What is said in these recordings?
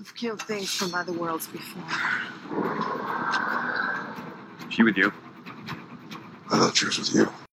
I've killed things from other worlds before. She with you? I thought she was with you.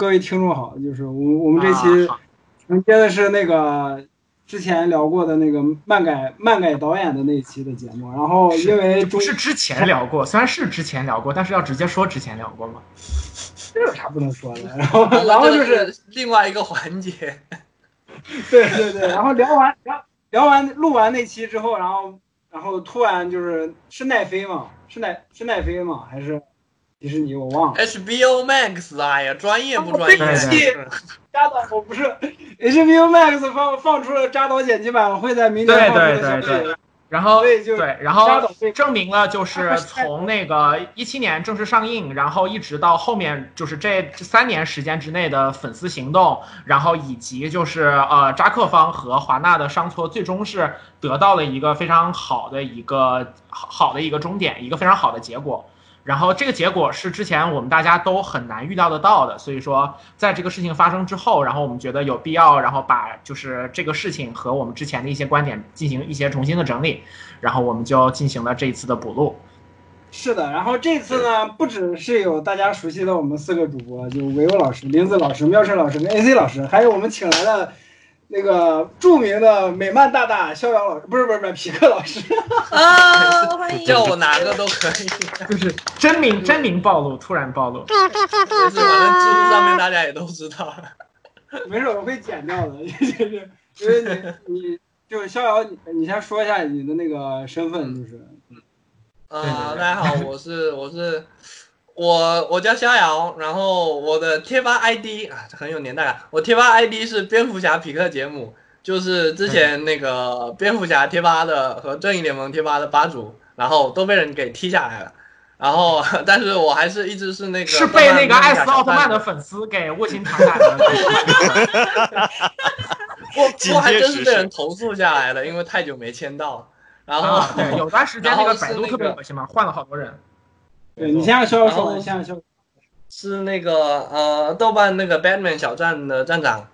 各位听众好，就是我我们这期啊好承接的是那个之前聊过的那个漫改漫改导演的那一期的节目，然后因为中不是之前聊过，虽然是之前聊过，但是要直接说之前聊过吗？这有啥不能说的，然后然后就是另外一个环节，对对对，然后聊完聊聊完录完那期之后，然后然后突然就是是奈飞吗？是奈是奈飞吗？还是迪士尼？我忘了。HBO Max 哎呀，专业不专对业？不起扎导，我不是 HBO Max 放放出了扎导剪辑版，会在明年对放出对的消息对对。然后对，然扎导后证明了就是从那个一七年正式上映，然后一直到后面就是这这三年时间之内的粉丝行动，然后以及就是呃扎克方和华纳的商撮，最终是得到了一个非常好的一个好好的一个终点，一个非常好的结果。然后这个结果是之前我们大家都很难预料得到的，所以说在这个事情发生之后，然后我们觉得有必要，然后把就是这个事情和我们之前的一些观点进行一些重新的整理，然后我们就进行了这一次的补录。是的，然后这次呢，不只是有大家熟悉的我们四个主播，就维欧老师、林子老师、妙胜老师跟 AC 老师，还有我们请来的那个著名的美漫大大逍遥老师，不是不是不是皮克老师，啊，欢迎！叫我哪个都可以。就是真名真名暴露，突然暴露。就是，反正知乎上面大家也都知道。没事，我会剪掉的，就是因为你你就是逍遥，你你先说一下你的那个身份，就是呃，对对对大家好，我是我是我我叫逍遥，然后我的贴吧 ID 啊很有年代感，我贴吧 ID 是蝙蝠侠匹克杰姆，就是之前那个蝙蝠侠贴吧的和正义联盟贴吧的吧主，然后都被人给踢下来了。然后，但是我还是一直是那个是被那个艾斯奥特曼的粉，丝 给卧薪尝胆的。我我还真是被人投诉下来了，因为太久没签到。然后、啊，对，有段时间那个百度特别恶心嘛，换了好多人。对你先让逍遥说然后完，先让逍遥。是那个呃，豆瓣那个 Batman 小站的站长，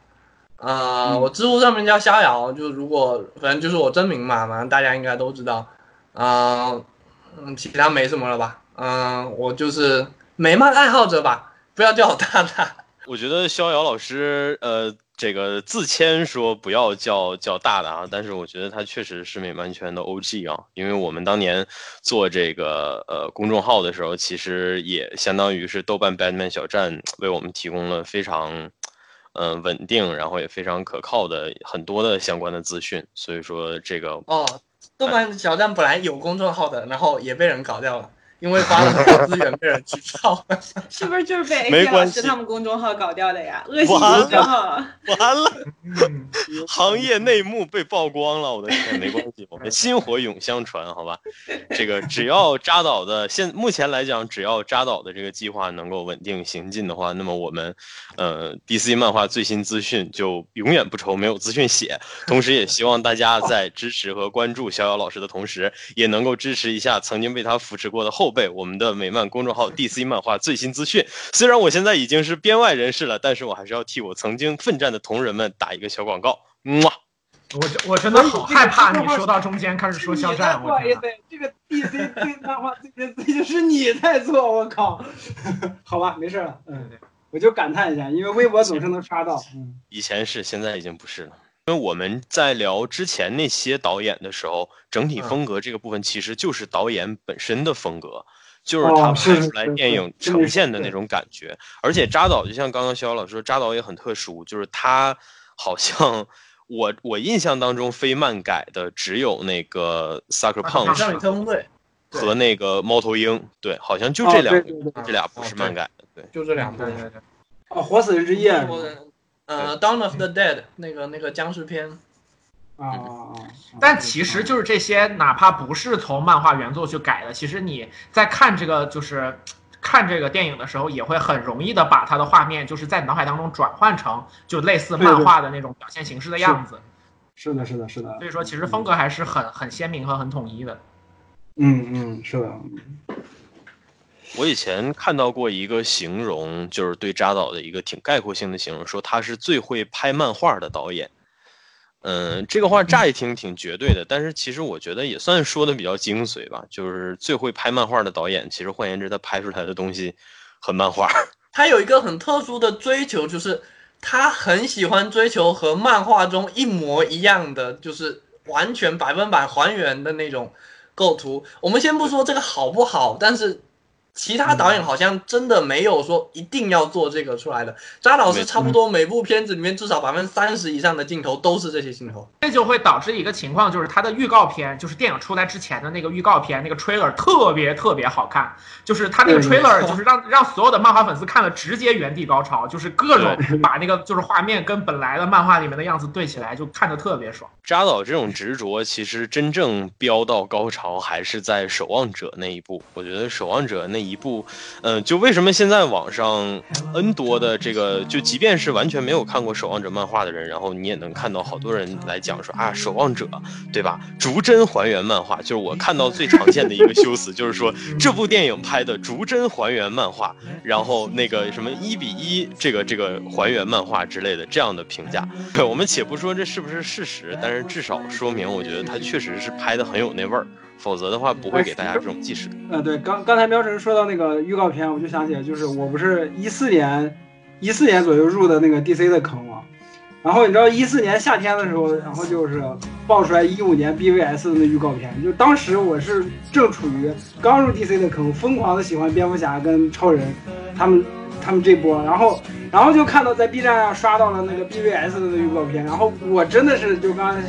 呃，嗯。我知乎上面叫逍遥，就如果反正就是我真名嘛，反正大家应该都知道，呃，嗯，其他没什么了吧，嗯、我就是美漫爱好者吧，不要叫我大大，我觉得逍遥老师，呃，这个自谦说不要叫叫大大啊，但是我觉得他确实是美漫圈的 OG 啊，因为我们当年做这个呃公众号的时候，其实也相当于是豆瓣 Batman 小站为我们提供了非常。呃，稳定，然后也非常可靠的很多的相关的资讯，所以说这个哦，豆瓣小站本来有公众号的，然后也被人搞掉了，因为花了很多资源被人举报了。是不是就是被没 AC 老关系师他们公众号搞掉的呀？恶心完公众号。完了，嗯，行业内幕被曝光了，我的天，没关系，我们薪火永相传，好吧？这个只要扎导的现目前来讲，只要扎导的这个计划能够稳定行进的话，那么我们呃 DC 漫画最新资讯就永远不愁没有资讯写。同时，也希望大家在支持和关注逍遥老师的同时，也能够支持一下曾经被他扶持过的后辈，我们的美漫公众号 DC 漫画最新资讯。虽然我现在已经是编外人士了，但是我还是要替我曾经奋战的同仁们打一个小广告。嗯哇，我真我真的好害怕你说到中间开始说肖战，不好意思我天哪！，这个 DC 最漫画最新资讯是你在做，我靠！好吧，没事了，嗯，我就感叹一下，因为微博总是能刷到，嗯，以前是，现在已经不是了。因为我们在聊之前那些导演的时候，整体风格这个部分其实就是导演本身的风格，就是他拍出来电影呈现的那种感觉。而且扎导就像刚刚逍遥老师说，扎导也很特殊，就是他好像我我印象当中非漫改的只有那个 Sucker Punch 特工队和那个猫头鹰，对，好像就哦这两个，对对对这俩不是漫改的，对。就这两部对。对对，哦，活死人之夜，我呃，《Dawn of the Dead》那个那个僵尸片，啊啊啊！但其实就是这些，哪怕不是从漫画原作去改的，其实你在看这个就是看这个电影的时候，也会很容易的把它的画面就是在脑海当中转换成就类似漫画的那种表现形式的样子。是的，是的，是的。所以说，其实风格还是很很鲜明和很统一的。嗯嗯，是的。我以前看到过一个形容，就是对扎导的一个挺概括性的形容，说他是最会拍漫画的导演。嗯，这个话乍一听挺绝对的，但是其实我觉得也算说的比较精髓吧。就是最会拍漫画的导演，其实换言之，他拍出来的东西很漫画。他有一个很特殊的追求，就是他很喜欢追求和漫画中一模一样的，就是完全百分百还原的那种构图。我们先不说这个好不好，但是。其他导演好像真的没有说一定要做这个出来的。扎老师差不多每部片子里面至少百分之三十以上的镜头都是这些镜头，这就会导致一个情况，就是他的预告片，就是电影出来之前的那个预告片，那个 trailer 特别特别好看，就是他那个 trailer 就是让让所有的漫画粉丝看了直接原地高潮，就是各种把那个就是画面跟本来的漫画里面的样子对起来，就看着特别爽。扎导这种执着，其实真正飙到高潮还是在《守望者》那一部。我觉得《守望者》那。一部，嗯，就为什么现在网上 N 多的这个，就即便是完全没有看过《守望者》漫画的人，然后你也能看到好多人来讲说啊，《守望者》对吧？逐帧还原漫画，就是我看到最常见的一个修辞，就是说这部电影拍的逐帧还原漫画，然后那个什么一比一这个这个还原漫画之类的这样的评价。对，我们且不说这是不是事实，但是至少说明，我觉得它确实是拍的很有那味儿。否则的话，不会给大家这种即时。呃，对，刚刚才喵神说到那个预告片，我就想起来，就是我不是一四年，一四年左右入的那个 DC 的坑嘛。然后你知道一四年夏天的时候，然后就是爆出来一五年 BVS 的那预告片，就当时我是正处于刚入 DC 的坑，疯狂的喜欢蝙蝠侠跟超人，他们他们这波，然后然后就看到在 B 站上刷到了那个 BVS 的那预告片，然后我真的是就刚才。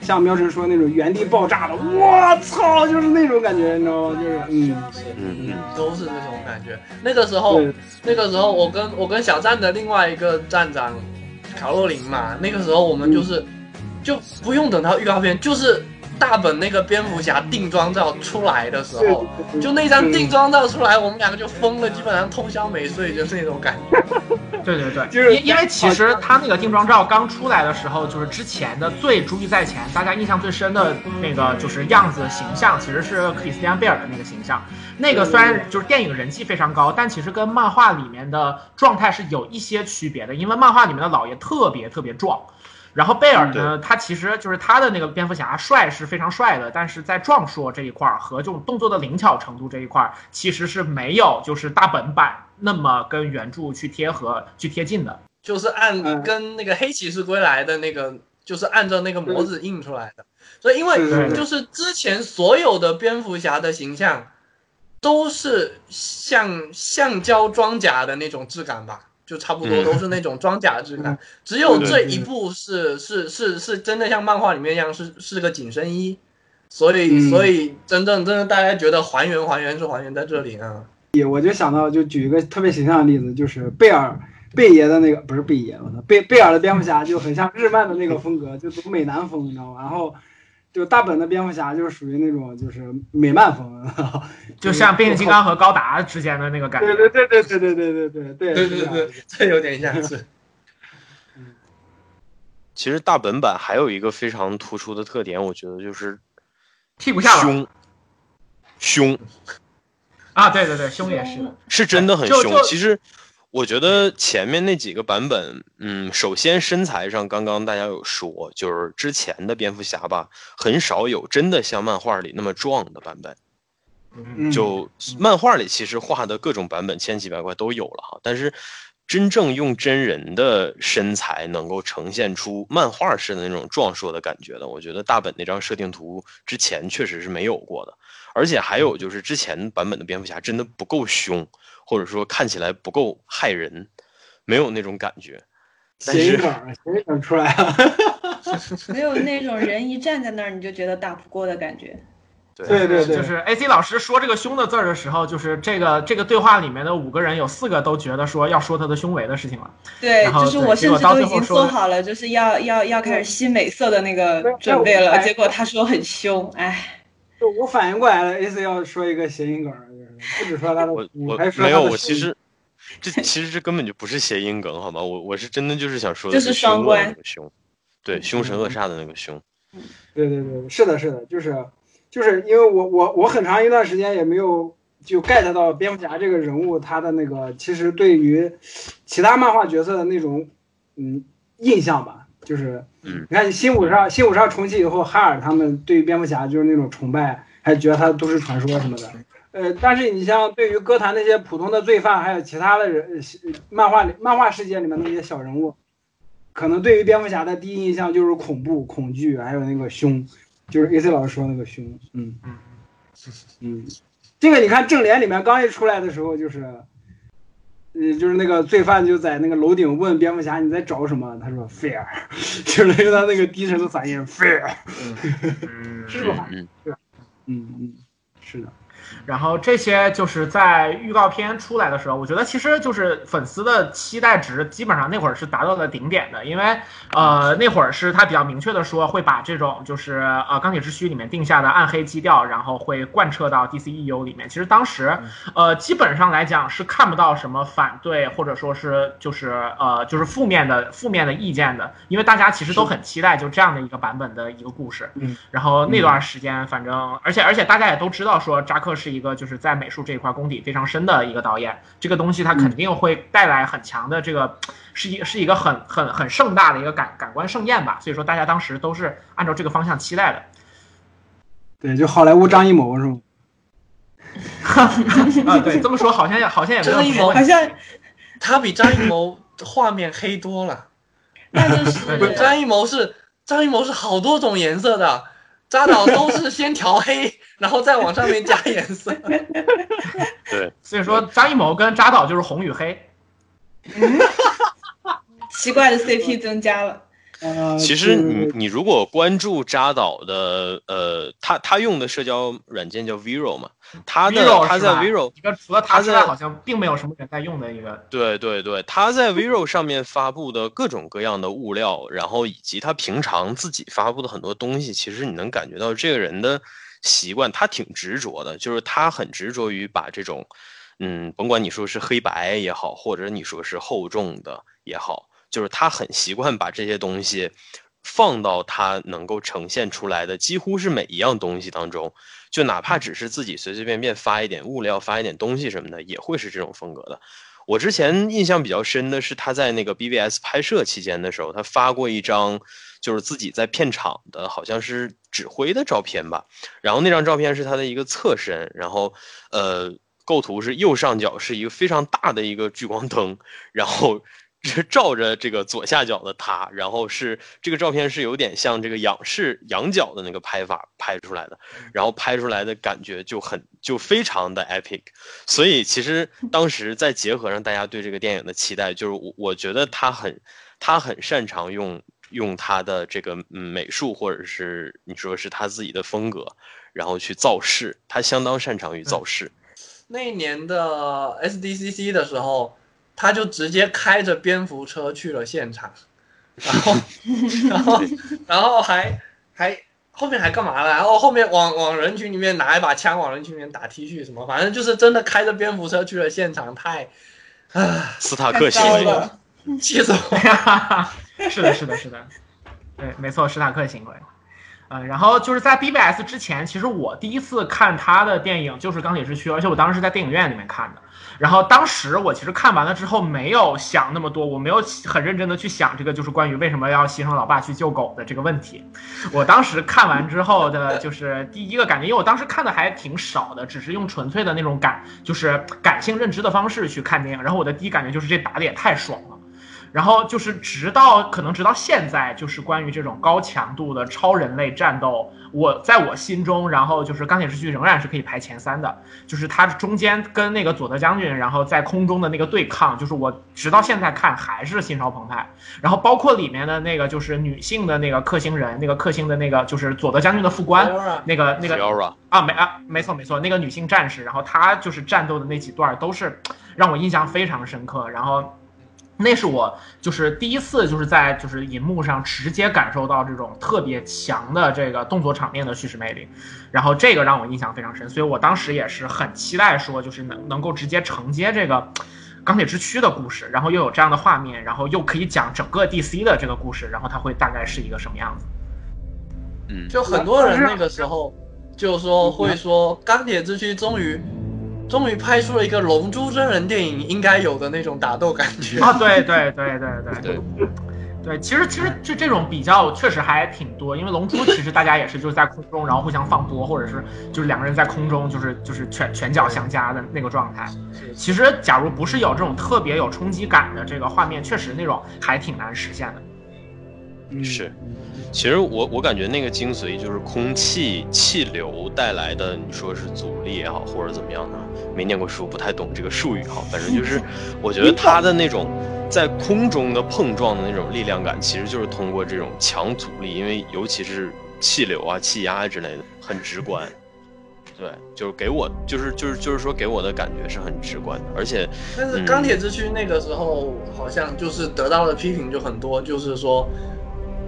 像喵神说那种原地爆炸的，我操，就是那种感觉，你知道吗？就是，嗯，嗯嗯，都是那种感觉。那个时候，那个时候，我跟我跟小站的另外一个站长卡洛琳嘛，那个时候我们就是，就不用等到预告片，就是。大本那个蝙蝠侠定妆照出来的时候，就那张定妆照出来，我们两个就疯了，基本上通宵没睡，就是那种感觉。对对对，就是因因为其实他那个定妆照刚出来的时候，就是之前的最珠玉在前，大家印象最深的那个就是样子形象，其实是克里斯蒂安贝尔的那个形象。那个虽然就是电影人气非常高，但其实跟漫画里面的状态是有一些区别的，因为漫画里面的老爷特别特别壮。然后贝尔呢，他其实就是他的那个蝙蝠侠帅是非常帅的，但是在壮硕这一块儿和这种动作的灵巧程度这一块儿，其实是没有就是大本版那么跟原著去贴合去贴近的，就是按跟那个黑骑士归来的那个，就是按照那个模子印出来的。所以因为就是之前所有的蝙蝠侠的形象，都是像橡胶装甲的那种质感吧。就差不多都是那种装甲质感，只有这一部是是是是真的像漫画里面一样，是是个紧身衣，所以所以真正真的大家觉得还原还原是还原在这里啊。也我就想到就举一个特别形象的例子，就是贝尔贝爷的那个不是贝爷，我操贝贝尔的蝙蝠侠就很像日漫的那个风格，就走美男风，你知道吗？然后。就大本的蝙蝠侠就是属于那种就是美漫风，就像变形金刚和高达之间的那个感觉。对对对对对对对对对对对对对，这有点像是。其实大本版还有一个非常突出的特点，我觉得就是屁股下凶凶啊，对对对，凶也是，是真的很凶。其实。我觉得前面那几个版本，嗯，首先身材上，刚刚大家有说，就是之前的蝙蝠侠吧，很少有真的像漫画里那么壮的版本。就漫画里其实画的各种版本千奇百怪都有了哈，但是真正用真人的身材能够呈现出漫画式的那种壮硕的感觉的，我觉得大本那张设定图之前确实是没有过的。而且还有就是之前版本的蝙蝠侠真的不够凶。或者说看起来不够害人，没有那种感觉。谐音梗，谐音梗出来了。没有那种人一站在那儿你就觉得打不过的感觉。对对对对，就是 AC 老师说这个凶的字儿的时候，就是这个这个对话里面的五个人有四个都觉得说要说他的胸围的事情了。对，就是我甚至都已经做好了，就是要要要开始吸美色的那个准备了，哎结果他说很凶，哎，就我反应过来了，AC 要说一个谐音梗不止说他的我虎，我没有，我其实 这其实这根本就不是谐音梗，好吗？我我是真的就是想说的就是双凶恶的关那个凶，对，凶神恶煞的那个凶。对对对，是的，是的，就是就是因为我我我很长一段时间也没有就 get 到蝙蝠侠这个人物他的那个其实对于其他漫画角色的那种嗯印象吧，就是嗯你看新五十二新五十二重启以后，哈尔他们对于蝙蝠侠就是那种崇拜，还觉得他都市传说什么的。呃，但是你像对于歌坛那些普通的罪犯，还有其他的人，呃漫画里漫画世界里面那些小人物，可能对于蝙蝠侠的第一印象就是恐怖、恐惧，还有那个凶，就是 AC 老师说那个凶，嗯嗯嗯，这个你看正联里面刚一出来的时候，就是，呃，就是那个罪犯就在那个楼顶问蝙蝠侠你在找什么，他说 fear，就是用他那个低沉的嗓音 fear，嗯，是吧？嗯，嗯嗯，是的，然后这些就是在预告片出来的时候，我觉得其实就是粉丝的期待值基本上那会儿是达到了顶点的，因为呃那会儿是他比较明确的说会把这种就是呃钢铁之躯里面定下的暗黑基调，然后会贯彻到 DCEU 里面。其实当时呃基本上来讲是看不到什么反对或者说是就是呃就是负面的负面的意见的，因为大家其实都很期待就这样的一个版本的一个故事。嗯，然后那段时间反正而且而且大家也都知道说扎克是一个就是在美术这一块功底非常深的一个导演，这个东西他肯定会带来很强的这个，是一是一个很很很盛大的一个感感官盛宴吧，所以说大家当时都是按照这个方向期待的。对，就好莱坞张艺谋是吗？啊，对，这么说好像也好像也没有张艺谋什么好像 他比张艺谋画面黑多了。那就是张艺谋是张艺谋是好多种颜色的，扎导都是先调黑，然后再往上面加颜色。对，所以说张艺谋跟扎导就是红与黑。奇怪的 CP 增加了，呃，其实你你如果关注扎导的呃，他他用的社交软件叫 Vero 嘛，他的 Vero 他在是吧 Vero 一个除了他之外好像并没有什么人在用的一个。对对对，他在 Vero 上面发布的各种各样的物料，然后以及他平常自己发布的很多东西，其实你能感觉到这个人的习惯，他挺执着的，就是他很执着于把这种，嗯，甭管你说是黑白也好，或者你说是厚重的也好，就是他很习惯把这些东西放到他能够呈现出来的几乎是每一样东西当中，就哪怕只是自己随随便便发一点物料、发一点东西什么的，也会是这种风格的。我之前印象比较深的是他在那个 BBS 拍摄期间的时候，他发过一张就是自己在片场的好像是指挥的照片吧，然后那张照片是他的一个侧身，然后呃构图是右上角是一个非常大的一个聚光灯，然后是照着这个左下角的他，然后是这个照片是有点像这个仰视仰角的那个拍法拍出来的，然后拍出来的感觉就很就非常的 epic，所以其实当时再结合上大家对这个电影的期待，就是我我觉得他很他很擅长用用他的这个嗯美术或者是你说是他自己的风格，然后去造势，他相当擅长于造势。那一年的 SDCC 的时候，他就直接开着蝙蝠车去了现场，然后，然后，然后还还后面还干嘛了？然后后面往往人群里面拿一把枪，往人群里面打 T 恤什么，反正就是真的开着蝙蝠车去了现场，太，啊，斯塔克行为，了。气死我！是的，是的，是的，对，没错，史塔克行为。呃，然后就是在 BBS 之前，其实我第一次看他的电影就是《钢铁之躯》，而且我当时是在电影院里面看的。然后当时我其实看完了之后，没有想那么多，我没有很认真的去想这个就是关于为什么要牺牲老爸去救狗的这个问题。我当时看完之后的就是第一个感觉，因为我当时看的还挺少的，只是用纯粹的那种感，就是感性认知的方式去看电影。然后我的第一感觉就是这打的也太爽了。然后就是直到可能直到现在，就是关于这种高强度的超人类战斗，我在我心中，然后就是钢铁之躯仍然是可以排前三的，就是它中间跟那个佐德将军，然后在空中的那个对抗，就是我直到现在看还是心潮澎湃。然后包括里面的那个就是女性的那个克星人，那个克星的那个就是佐德将军的副官，那个那个啊，没啊，没错没错，那个女性战士，然后她就是战斗的那几段都是让我印象非常深刻，然后。那是我就是第一次就是在就是银幕上直接感受到这种特别强的这个动作场面的叙事魅力，然后这个让我印象非常深，所以我当时也是很期待说就是能能够直接承接这个钢铁之躯的故事，然后又有这样的画面，然后又可以讲整个 DC 的这个故事，然后它会大概是一个什么样子？嗯，就很多人那个时候就说会说钢铁之躯终于。终于拍出了一个龙珠真人电影应该有的那种打斗感觉啊！对对对对对对对，其实其实这这种比较确实还挺多，因为龙珠其实大家也是就是在空中，然后互相放波，或者是就是两个人在空中就是就是拳拳脚相加的那个状态。其实假如不是有这种特别有冲击感的这个画面，确实那种还挺难实现的。是，其实我我感觉那个精髓就是空气气流带来的，你说是阻力也好，或者怎么样的，没念过书，不太懂这个术语哈。反正就是，我觉得它的那种在空中的碰撞的那种力量感，其实就是通过这种强阻力，因为尤其是气流啊、气压之类的，很直观。对，就是给我，就是就是就是说给我的感觉是很直观的，而且，但是钢铁之躯那个时候好像就是得到的批评就很多，就是说。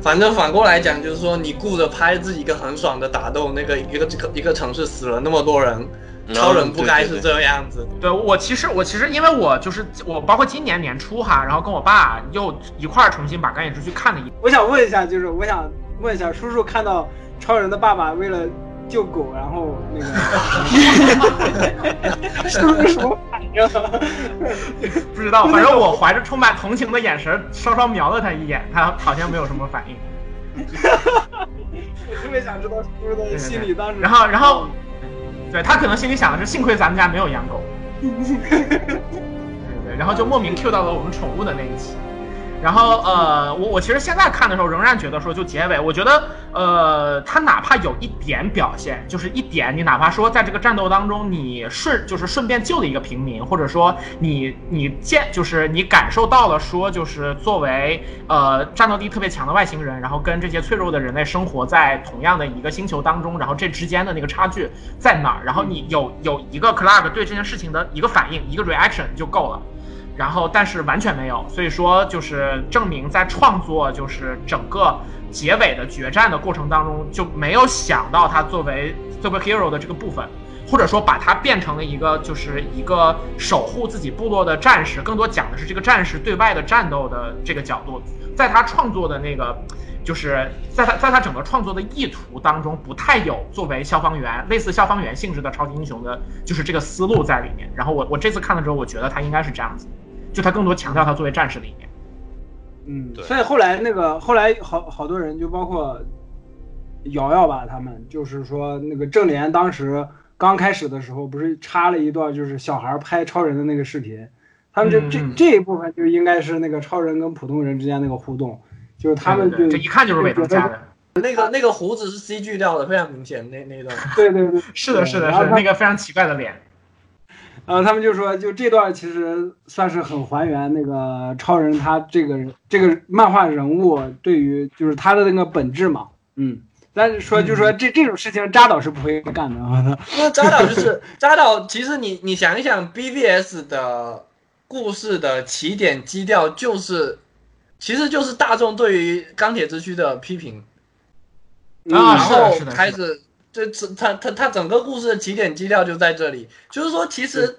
反正反过来讲，就是说你顾着拍自己一个很爽的打斗，那个一个这个一个城市死了那么多人，超人不该是这样子。对我其实我其实因为我就是我包括今年年初哈，然后跟我爸又一块儿重新把钢铁之躯看了一。我想问一下，就是我想问一下叔叔，看到超人的爸爸为了救狗，然后那个，是不是什么反应？不知道，反正我怀着充满同情的眼神，稍稍瞄了他一眼，他好像没有什么反应。我特别想知道叔叔的心里当时。然后，然后，对他可能心里想的是，幸亏咱们家没有养狗。对对，然后就莫名 Q 到了我们宠物的那一期。然后呃，我我其实现在看的时候，仍然觉得说，就结尾，我觉得呃，他哪怕有一点表现，就是一点，你哪怕说在这个战斗当中，你顺就是顺便救了一个平民，或者说你你见就是你感受到了说，就是作为呃战斗力特别强的外星人，然后跟这些脆弱的人类生活在同样的一个星球当中，然后这之间的那个差距在哪儿？然后你有有一个 Clark 对这件事情的一个反应，一个 reaction 就够了。然后，但是完全没有，所以说就是证明在创作就是整个结尾的决战的过程当中就没有想到他作为 superhero 的这个部分，或者说把它变成了一个就是一个守护自己部落的战士，更多讲的是这个战士对外的战斗的这个角度，在他创作的那个就是在他在他整个创作的意图当中不太有作为消防员类似消防员性质的超级英雄的，就是这个思路在里面。然后我我这次看了之后，我觉得他应该是这样子。就他更多强调他作为战士的一面，嗯，所以后来那个后来好好多人就包括瑶瑶吧，他们就是说那个正联当时刚开始的时候不是插了一段就是小孩拍超人的那个视频，他们就这这一部分就应该是那个超人跟普通人之间那个互动，就是他们就这一看就是伪装加的，那个那个胡子是 CG 掉的，非常明显那那段，对对对，是的是的是那个非常奇怪的脸。然后他们就说，就这段其实算是很还原那个超人他这个这个漫画人物对于就是他的那个本质嘛，嗯，但是说就说这这种事情扎导是不会干的啊。那扎导就是扎导，其实你你想一想，BVS 的故事的起点基调就是，其实就是大众对于钢铁之躯的批评，然后开始。这这他他他整个故事的起点基调就在这里，就是说，其实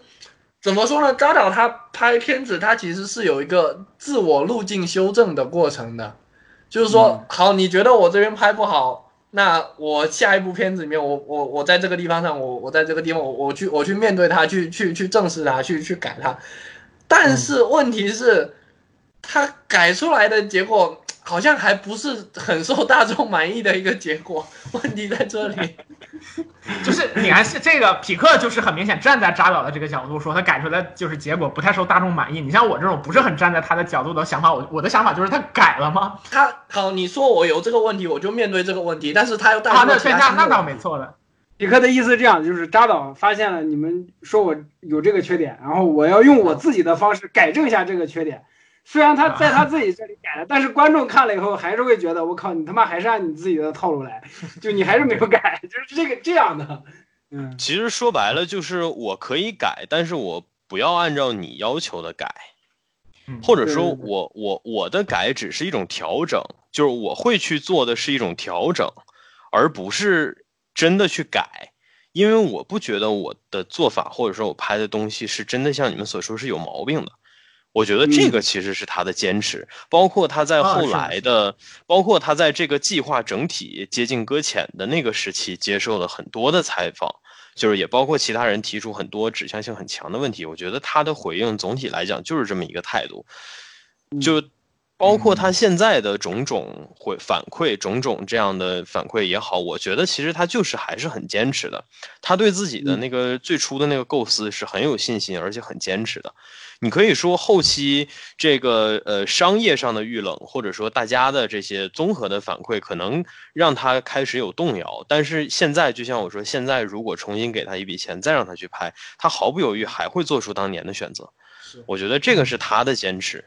怎么说呢？扎导他拍片子，他其实是有一个自我路径修正的过程的，就是说，好，你觉得我这边拍不好，那我下一部片子里面，我我我在这个地方上，我我在这个地方，我我去我去面对它，去去去正视它，去去改它。但是问题是，他改出来的结果好像还不是很受大众满意的一个结果。问题在这里，就是你还是这个匹克，就是很明显站在扎导的这个角度说，他改出来就是结果不太受大众满意。你像我这种不是很站在他的角度的想法，我我的想法就是他改了吗？他好，你说我有这个问题，我就面对这个问题，但是他又带啊，那出了其对，那那倒没错的。匹克的意思是这样，就是扎导发现了你们说我有这个缺点，然后我要用我自己的方式改正一下这个缺点。虽然他在他自己这里改了，但是观众看了以后还是会觉得我靠，你他妈还是按你自己的套路来，就你还是没有改，就是这个这样的。嗯，其实说白了就是我可以改，但是我不要按照你要求的改，嗯或者说对对对我我我的改只是一种调整，就是我会去做的是一种调整，而不是真的去改，因为我不觉得我的做法或者说我拍的东西是真的像你们所说是有毛病的。我觉得这个其实是他的坚持，包括他在后来的，包括他在这个计划整体接近搁浅的那个时期，接受了很多的采访，就是也包括其他人提出很多指向性很强的问题。我觉得他的回应总体来讲就是这么一个态度，就包括他现在的种种回反馈，种种这样的反馈也好，我觉得其实他就是还是很坚持的。他对自己的那个最初的那个构思是很有信心，而且很坚持的。你可以说后期这个呃商业上的遇冷，或者说大家的这些综合的反馈，可能让他开始有动摇。但是现在，就像我说，现在如果重新给他一笔钱，再让他去拍，他毫不犹豫还会做出当年的选择。我觉得这个是他的坚持。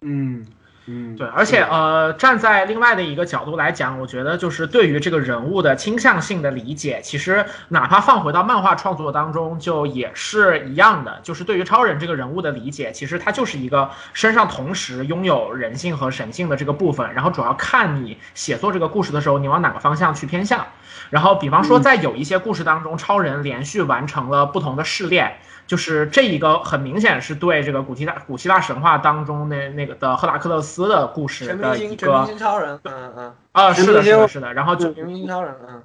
嗯嗯，对，而且呃，站在另外的一个角度来讲，我觉得就是对于这个人物的倾向性的理解，其实哪怕放回到漫画创作当中，就也是一样的。就是对于超人这个人物的理解，其实他就是一个身上同时拥有人性和神性的这个部分，然后主要看你写作这个故事的时候，你往哪个方向去偏向。然后，比方说，在有一些故事当中，超人连续完成了不同的试炼，就是这一个很明显是对这个古希腊古希腊神话当中那那个的赫拉克勒斯的故事的一个星超人，嗯嗯，啊，是的，是的，是的，然后就全明星超人，嗯。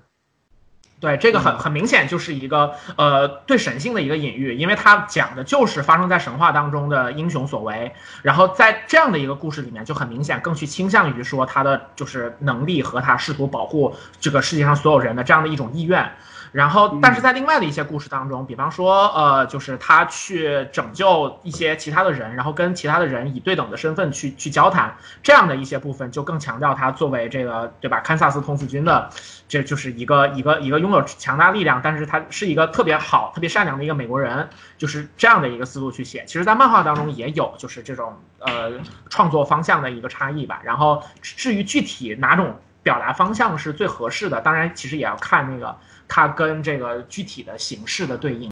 对这个很很明显就是一个呃对神性的一个隐喻，因为它讲的就是发生在神话当中的英雄所为，然后在这样的一个故事里面就很明显更去倾向于说他的就是能力和他试图保护这个世界上所有人的这样的一种意愿。然后，但是在另外的一些故事当中，比方说，呃，就是他去拯救一些其他的人，然后跟其他的人以对等的身份去去交谈，这样的一些部分就更强调他作为这个对吧，堪萨斯童子军的，这就是一个一个一个拥有强大力量，但是他是一个特别好、特别善良的一个美国人，就是这样的一个思路去写。其实，在漫画当中也有就是这种呃创作方向的一个差异吧。然后至于具体哪种表达方向是最合适的，当然其实也要看那个它跟这个具体的形式的对应。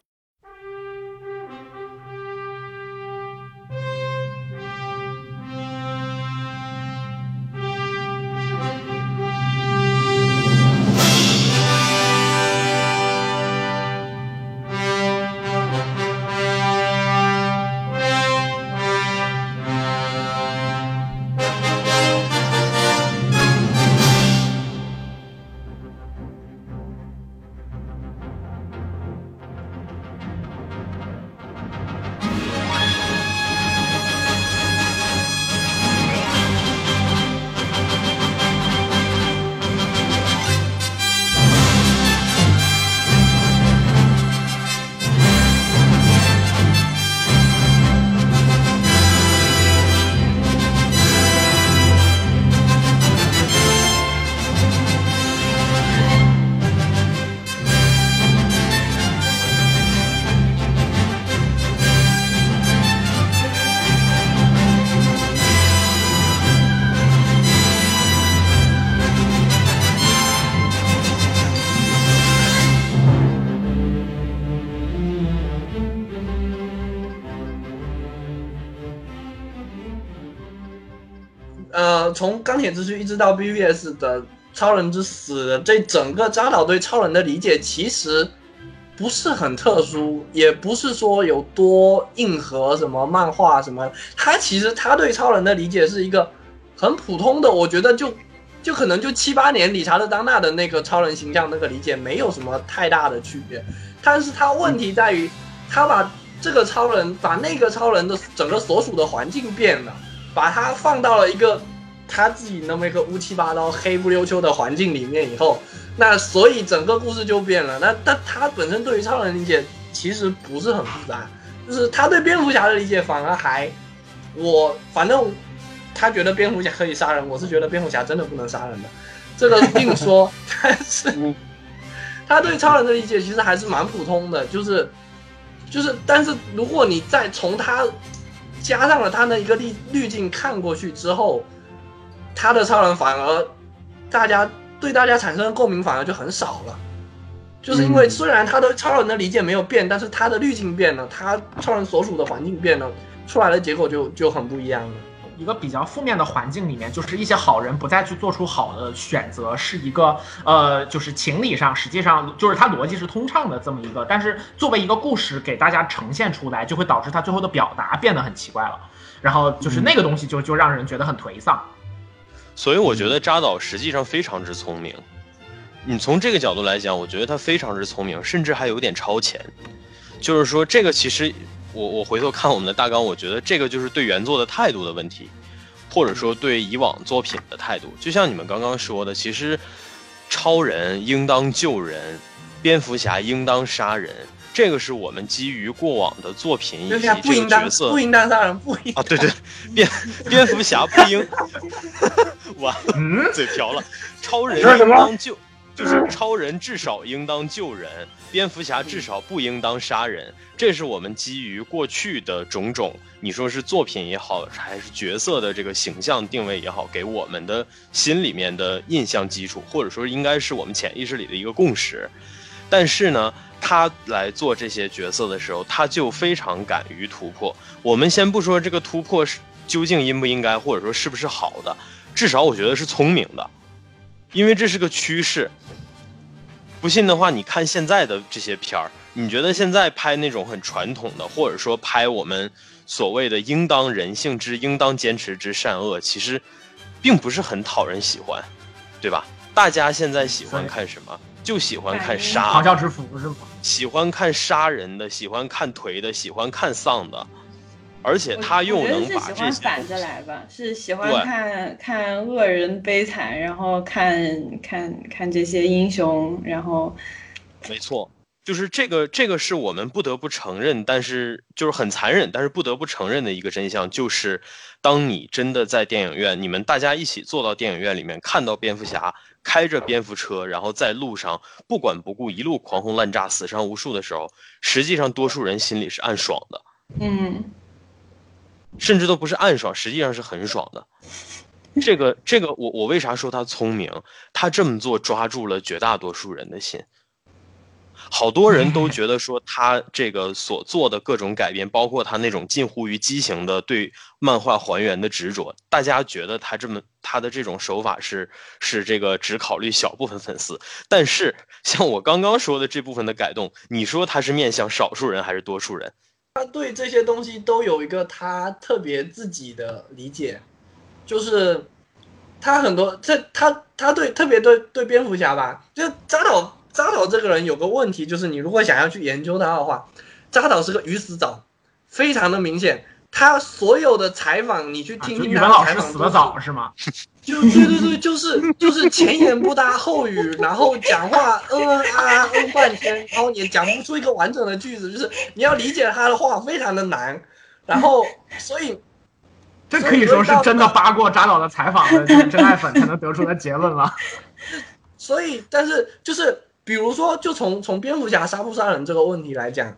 铁之躯一直到 BBS 的超人之死，这整个扎导对超人的理解其实不是很特殊，也不是说有多硬核什么漫画什么，他其实他对超人的理解是一个很普通的，我觉得就就可能就七八年理查德当纳的那个超人形象那个理解没有什么太大的区别，但是他问题在于他把这个超人把那个超人的整个所属的环境变了。把他放到了一个他自己那么一个乌七八糟、黑不溜秋的环境里面以后，那所以整个故事就变了。那但他本身对于超人理解其实不是很复杂，就是他对蝙蝠侠的理解反而还，我反正他觉得蝙蝠侠可以杀人，我是觉得蝙蝠侠真的不能杀人的，这个另说。但是他对超人的理解其实还是蛮普通的，就是就是，但是如果你再从他加上了他的一个滤滤镜看过去之后，他的超人反而大家对大家产生的共鸣反而就很少了。就是因为嗯虽然他的超人的理解没有变，但是他的滤镜变了，他超人所属的环境变了，出来的结果就就很不一样了。一个比较负面的环境里面，就是一些好人不再去做出好的选择，是一个呃，就是情理上实际上就是它逻辑是通畅的这么一个，但是作为一个故事给大家呈现出来，就会导致它最后的表达变得很奇怪了，然后就是那个东西就就让人觉得很颓丧。所以我觉得扎导实际上非常之聪明。你从这个角度来讲，我觉得他非常之聪明，甚至还有点超前。就是说，这个其实我我回头看我们的大纲，我觉得这个就是对原作的态度的问题，或者说对以往作品的态度。就像你们刚刚说的，其实超人应当救人，蝙蝠侠应当杀人，这个是我们基于过往的作品以蝙及蝠侠不应当这个角色不应当杀人，不应啊，对对，蝙蝙蝠侠不应，完了，嗯，嘴瓢了。超人应当救，就是超人至少应当救人，蝙蝠侠至少不应当杀人。这是我们基于过去的种种，你说是作品也好，还是角色的这个形象定位也好，给我们的心里面的印象基础，或者说应该是我们潜意识里的一个共识。但是呢，他来做这些角色的时候，他就非常敢于突破。我们先不说这个突破是究竟应不应该，或者说是不是好的，至少我觉得是聪明的，因为这是个趋势。不信的话，你看现在的这些片儿，你觉得现在拍那种很传统的，或者说拍我们所谓的应当人性之、应当坚持之善恶，其实并不是很讨人喜欢，对吧？大家现在喜欢看什么？就喜欢看杀咆哮之斧是吗？喜欢看杀人的，喜欢看颓的，喜欢看丧的，而且他又能把这反着来吧，是喜欢看看恶人悲惨，然后看看看这些英雄，然后。没错，就是这个，这个是我们不得不承认，但是就是很残忍，但是不得不承认的一个真相，就是当你真的在电影院，你们大家一起坐到电影院里面，看到蝙蝠侠开着蝙蝠车，然后在路上不管不顾，一路狂轰滥炸，死伤无数的时候，实际上多数人心里是暗爽的，嗯，甚至都不是暗爽，实际上是很爽的。这个，这个，我我为啥说他聪明？他这么做抓住了绝大多数人的心。好多人都觉得说他这个所做的各种改变，包括他那种近乎于畸形的对漫画还原的执着，大家觉得他这么他的这种手法是是这个只考虑小部分粉丝。但是像我刚刚说的这部分的改动，你说他是面向少数人还是多数人？他对这些东西都有一个他特别自己的理解，就是他很多这他他对特别对对蝙蝠侠吧，就扎导扎导这个人有个问题，就是你如果想要去研究他的话，扎导是个鱼死早，非常的明显。他所有的采访，你去啊听听他的就语文老师死的早是吗？就对对对，就是就是前言不搭后语，然后讲话嗯啊嗯半天，然后也讲不出一个完整的句子，就是你要理解他的话非常的难，然后所以这可以说是真的扒过扎导的采访的这个真爱粉才能得出的结论了。所以但是就是比如说，就从从蝙蝠侠杀不杀人这个问题来讲，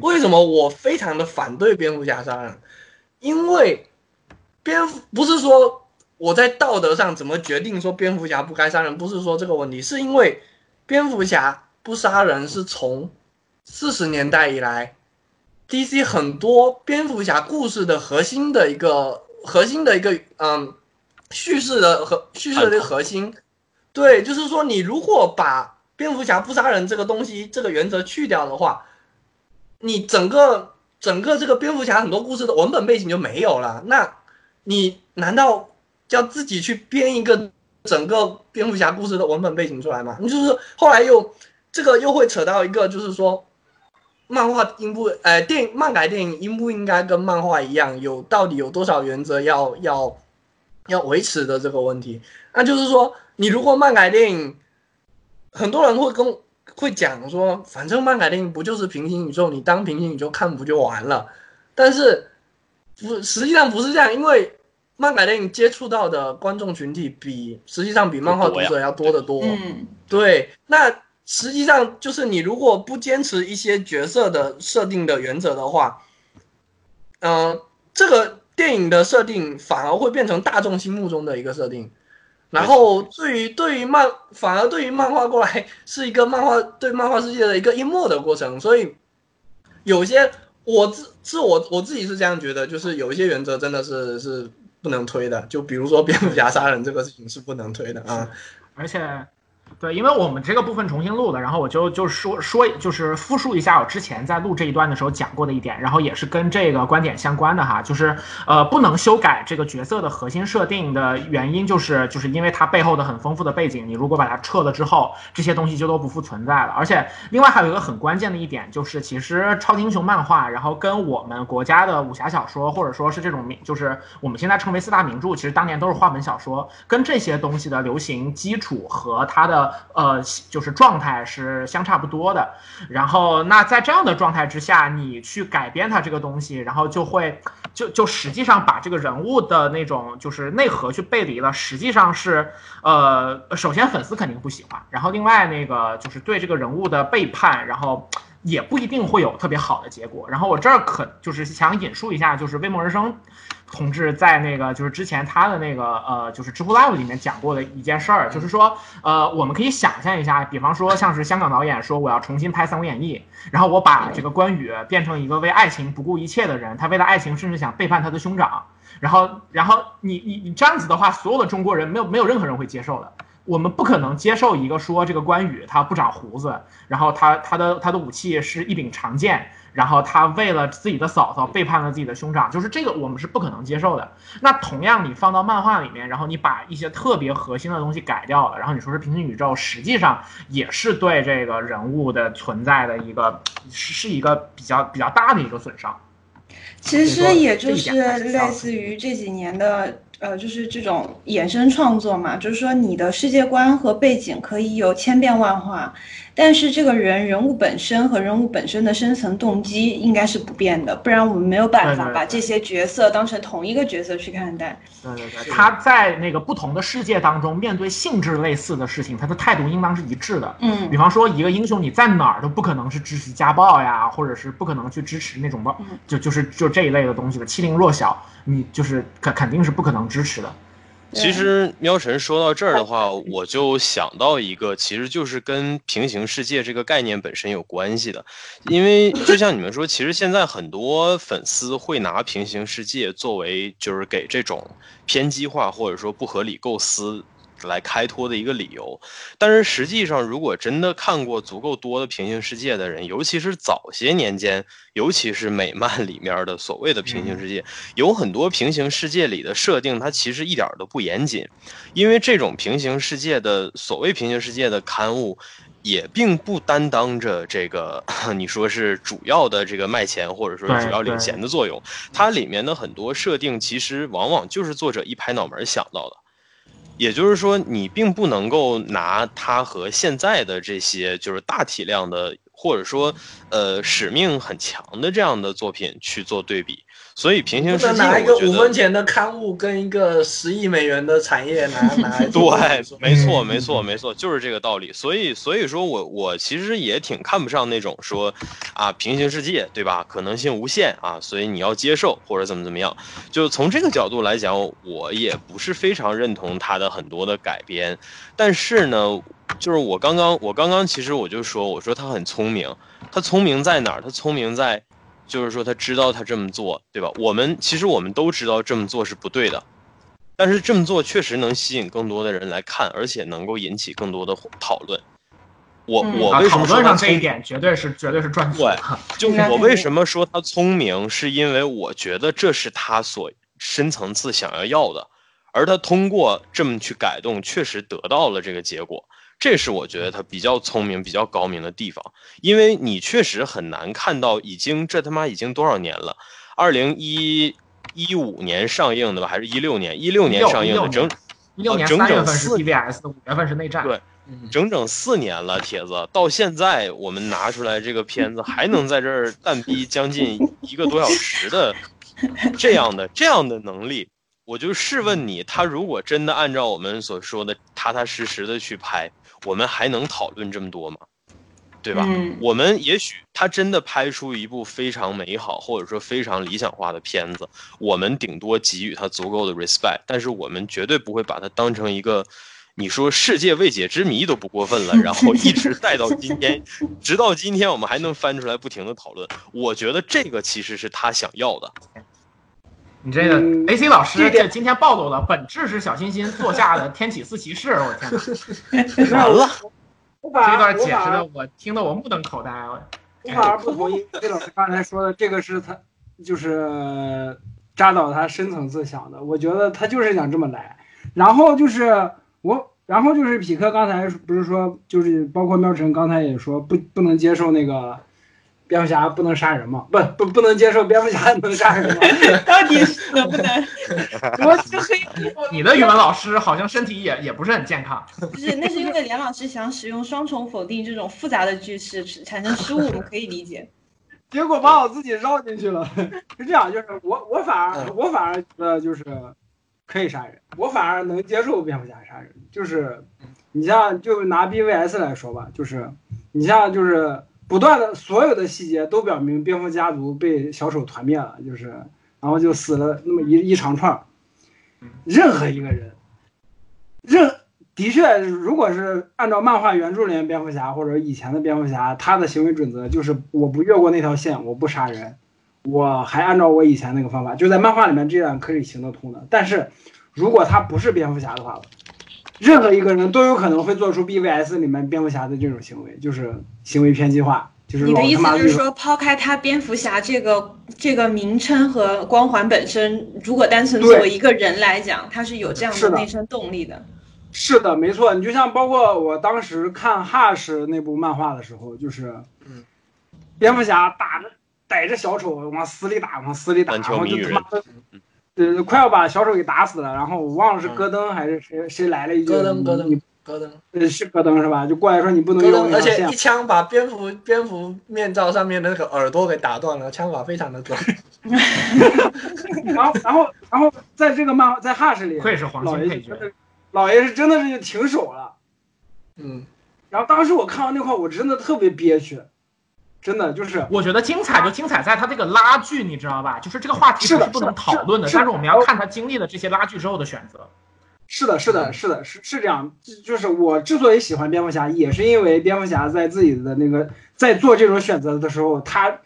为什么我非常的反对蝙蝠侠杀人？因为蝙蝠不是说我在道德上怎么决定说蝙蝠侠不该杀人，不是说这个问题，是因为蝙蝠侠不杀人是从四十年代以来，DC 很多蝙蝠侠故事的核心的一个核心的一个嗯叙事的和叙事的一个核心，对，就是说你如果把蝙蝠侠不杀人这个东西这个原则去掉的话，你整个整个这个蝙蝠侠很多故事的文本背景就没有了。那你难道要自己去编一个整个蝙蝠侠故事的文本背景出来吗？你就是后来又这个又会扯到一个，就是说漫画应不呃电影漫改电影应不应该跟漫画一样，有到底有多少原则要要要维持的这个问题。那就是说，你如果漫改电影，很多人会跟会讲说，反正漫改电影不就是平行宇宙，你当平行宇宙看不就完了？但是不，实际上不是这样，因为漫改电影接触到的观众群体比实际上比漫画读者要多得多。嗯，对，那实际上就是你如果不坚持一些角色的设定的原则的话，嗯、这个电影的设定反而会变成大众心目中的一个设定。然后对于对于漫，反而对于漫画过来是一个漫画对漫画世界的一个淹没的过程，所以有些我自是我我自己是这样觉得，就是有一些原则真的是是不能推的，就比如说蝙蝠侠杀人这个事情是不能推的啊。而且，对，因为我们这个部分重新录的，然后我就就说说，就是复述一下我之前在录这一段的时候讲过的一点，然后也是跟这个观点相关的哈，就是呃，不能修改这个角色的核心设定的原因，就是就是因为它背后的很丰富的背景，你如果把它撤了之后，这些东西就都不复存在了。而且，另外还有一个很关键的一点，就是其实超级英雄漫画，然后跟我们国家的武侠小说，或者说是这种名，就是我们现在称为四大名著，其实当年都是话本小说，跟这些东西的流行基础和它的呃就是状态是相差不多的。然后那在这样的状态之下，你去改编它这个东西，然后就会就就实际上把这个人物的那种就是内核去背离了，实际上是呃首先粉丝肯定不喜欢，然后另外那个就是对这个人物的背叛，然后。也不一定会有特别好的结果。然后我这儿可就是想引述一下，就是魏梦人生同志在那个就是之前他的那个呃就是知乎 Live 里面讲过的一件事儿，就是说呃我们可以想象一下，比方说像是香港导演说我要重新拍《三国演义》，然后我把这个关羽变成一个为爱情不顾一切的人，他为了爱情甚至想背叛他的兄长，然后然后你你你这样子的话，所有的中国人没有没有任何人会接受的。我们不可能接受一个说这个关羽他不长胡子，然后他他的他的武器是一柄长剑，然后他为了自己的嫂嫂背叛了自己的兄长，就是这个我们是不可能接受的。那同样你放到漫画里面，然后你把一些特别核心的东西改掉了，然后你说是平行宇宙，实际上也是对这个人物的存在的一个是是一个比较比较大的一个损伤。其实也就是类似于这几年的。呃，就是这种衍生创作嘛，就是说你的世界观和背景可以有千变万化，但是这个人人物本身和人物本身的深层动机应该是不变的，不然我们没有办法把这些角色当成同一个角色去看待。对对对，他在那个不同的世界当中，面对性质类似的事情，他的态度应当是一致的。嗯，比方说一个英雄，你在哪儿都不可能是支持家暴呀，或者是不可能去支持那种暴，就就是就这一类的东西的欺凌弱小，你就是肯肯定是不可能。支持的。其实喵神说到这儿的话，我就想到一个，其实就是跟平行世界这个概念本身有关系的。因为就像你们说，其实现在很多粉丝会拿平行世界作为就是给这种偏激化或者说不合理构思。来开脱的一个理由，但是实际上，如果真的看过足够多的平行世界的人，尤其是早些年间，尤其是美漫里面的所谓的平行世界，有很多平行世界里的设定，它其实一点都不严谨，因为这种平行世界的所谓平行世界的刊物，也并不担当着这个 你说是主要的这个卖钱或者说主要领钱的作用，它里面的很多设定，其实往往就是作者一拍脑门想到的。也就是说，你并不能够拿它和现在的这些就是大体量的，或者说，呃，使命很强的这样的作品去做对比。所以平行世界，拿一个五分钱的刊物跟一个十亿美元的产业拿 拿来对，没错，没错，没错，就是这个道理。所以，所以说我我其实也挺看不上那种说啊平行世界，对吧？可能性无限啊，所以你要接受或者怎么怎么样。就从这个角度来讲，我也不是非常认同他的很多的改编。但是呢，就是我刚刚我刚刚其实我就说，我说他很聪明，他聪明在哪儿？他聪明在。就是说，他知道他这么做，对吧？我们其实我们都知道这么做是不对的，但是这么做确实能吸引更多的人来看，而且能够引起更多的讨论。我我为什么说上这一点绝对是绝对是赚对？就我为什么说他聪明，是因为我觉得这是他所深层次想要要的，而他通过这么去改动，确实得到了这个结果。这是我觉得他比较聪明、比较高明的地方。因为你确实很难看到，已经这他妈已经多少年了？二零一一五年上映的吧，还是一六年？一六年上映的，整一六年整整三月份是四 BBS，五月份是内战。对嗯整整四年了，铁子，到现在我们拿出来这个片子，还能在这儿蛋逼将近一个多小时的这样的这样的能力，我就试问你，他如果真的按照我们所说的踏踏实实的去拍，我们还能讨论这么多吗？对吧？嗯我们也许他真的拍出一部非常美好或者说非常理想化的片子，我们顶多给予他足够的 respect，但是我们绝对不会把它当成一个你说世界未解之谜都不过分了，然后一直带到今天，直到今天我们还能翻出来不停的讨论。我觉得这个其实是他想要的。你这个嗯 AC 老师这今天暴露了，本质是小清新座下的天启四骑士，我天哪！完了，这段解释的我听得我目瞪口呆。我我反而不同意魏老师刚才说的，这个是他就是扎导他深层次想的，我觉得他就是想这么来。然后就是我，然后就是匹克刚才不是说，就是包括喵晨刚才也说不不能接受那个蝙蝠侠不能杀人吗，不不不能接受蝙蝠侠能杀人吗。到底是能不能？我是黑你的语文老师好像身体也也不是很健康。不是，那是因为梁老师想使用双重否定这种复杂的句式产生失误，我们可以理解。结果把我自己绕进去了。是这样，就是我我反而嗯我反而觉得就是可以杀人，我反而能接受蝙蝠侠杀人。就是你像就拿 BVS 来说吧，就是你像就是不断的所有的细节都表明蝙蝠家族被小丑团灭了，就是然后就死了那么一一长串儿。任何一个人，任的确，如果是按照漫画原著里面蝙蝠侠或者以前的蝙蝠侠，他的行为准则就是我不越过那条线，我不杀人，我还按照我以前那个方法，就在漫画里面这样可以行得通的。但是如果他不是蝙蝠侠的话，任何一个人都有可能会做出 BVS 里面蝙蝠侠的这种行为，就是行为偏激化，就是你的意思就是说，抛开他蝙蝠侠这个这个名称和光环本身，如果单纯作为一个人来讲，他是有这样的的内生动力的。是的，没错。你就像包括我当时看 Hush 那部漫画的时候，就是，嗯蝙蝠侠打着逮着小丑往死里打，往死里打，单然后就他妈的，对，快要把小丑给打死了。然后我忘了是戈登还是谁谁来了一句，戈登戈登你戈登，呃是戈登是吧？就过来说你不能，用而且一。枪把蝙蝠蝙蝠面罩上面的那个耳朵给打断了，枪法非常的准。然后然后然后在这个漫画在 Hush 里，不愧是黄老金配角老爷是真的是就停手了。嗯，然后当时我看到那块，我真的特别憋屈，真的就是我觉得精彩就精彩在他这个拉锯，你知道吧？就是这个话题是不能讨论的，但是我们要看他经历了这些拉锯之后的选择。是的，是的，是的，是是这样。就就是我之所以喜欢蝙蝠侠，也是因为蝙蝠侠在自己的那个在做这种选择的时候，他